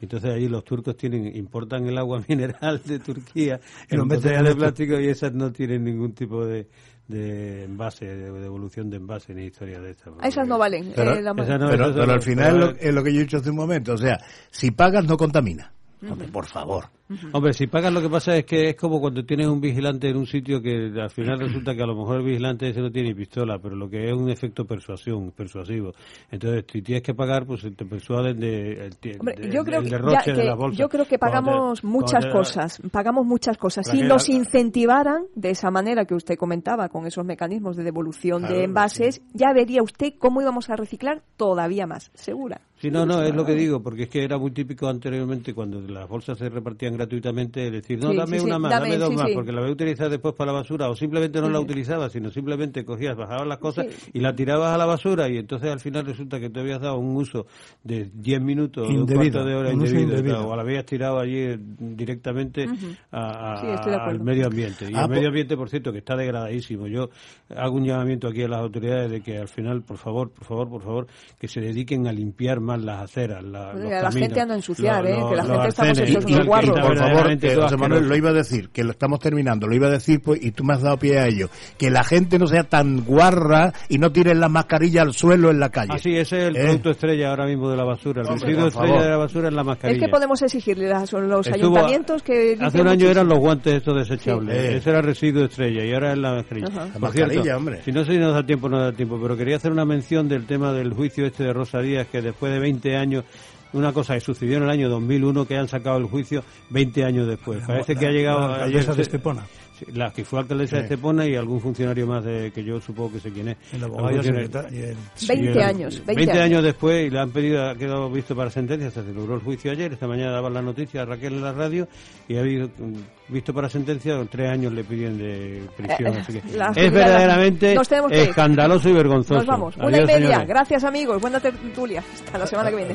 Entonces allí los turcos tienen importan el agua [LAUGHS] mineral de Turquía en botellas en de esto. plástico y esas no tienen ningún tipo de, de envase, de devolución de envase ni historia de estas. A esas no valen. Pero, eh, la- Esa no, pero, al final es lo, es lo que yo he dicho hace un momento. O sea, si pagas no contamina. Hombre, por favor. Hombre, si pagas lo que pasa es que es como cuando tienes un vigilante en un sitio que al final [CLEARS THROAT] resulta que a lo mejor el vigilante ese no tiene pistola, pero lo que es un efecto persuasión, persuasivo. Entonces, si tienes que pagar, pues te persuaden de, Hombre, de- yo creo el que, derroche ya de que- la bolsa. yo creo que te- pagamos muchas cosas, pagamos muchas cosas. Si que nos incentivaran de esa manera que usted comentaba, con esos mecanismos de devolución Claro, de envases, ya vería usted cómo íbamos a reciclar todavía más, segura. Sí, no, no, es lo que digo, porque es que era muy típico anteriormente cuando las bolsas se repartían gratuitamente, decir, no, Sí, dame sí, una sí, más, dame, dame, dos sí, más, sí. porque la voy a utilizar después para la basura, o simplemente no la utilizabas, sino simplemente cogías, bajabas las cosas Sí. y la tirabas a la basura, y entonces al final resulta que te habías dado un uso de 10 minutos, de un cuarto de hora indebido, indebido. o la habías tirado allí eh, directamente a- a- al medio ambiente. Y Ah, el medio pues- ambiente, por cierto, que está degradadísimo. Yo hago un llamamiento aquí a las autoridades de que al final, por favor, por favor, por favor, que se dediquen a limpiar más las aceras, la, Bueno, los a la caminos, gente a no ensuciar, ¿eh? Que la gente estamos arcenes, hechos y- unos y- guarros. Por favor, eh, José Manuel, lo iba a decir, que lo estamos terminando, lo iba a decir pues, y tú me has dado pie a ello. Que la gente no sea tan guarra y no tire la mascarilla al suelo en la calle. Así, ese es el ¿Eh? producto estrella ahora mismo de la basura. El Hombre, residuo estrella favor. de la basura es la Es mascarilla. que podemos exigirle a los Estuvo- ayuntamientos que Hace un año eran los guantes estos desechables. Sí. Eh. Ese era el residuo estrella y ahora es la mascarilla. Ajá. La Por mascarilla, cierto, hombre. Si no sé si nos da tiempo, no da tiempo, pero quería hacer una mención del tema del juicio este de Rosa Díaz, que después de 20 años, una cosa que sucedió en el año 2001, que han sacado el juicio 20 años después. Parece que ha llegado... La alcaldesa ayer de Estepona. La que fue alcaldesa de Sí. Estepona y algún funcionario más de que yo supongo que sé quién es. El abogado y el funcionario. secretario y el- Sí, 20 el- años, 20 años. años. después y le han pedido, ha quedado visto para sentencia, se celebró el juicio ayer, esta mañana daban la noticia a Raquel en la radio y ha habido mm, visto para sentencia, tres años le piden de prisión. Eh, así que [LAUGHS] la es verdaderamente escandaloso y vergonzoso. Nos vamos. Una y Adiós, media. señores. Gracias, amigos. Buena tertulia. Hasta la semana que viene.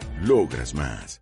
Logras más.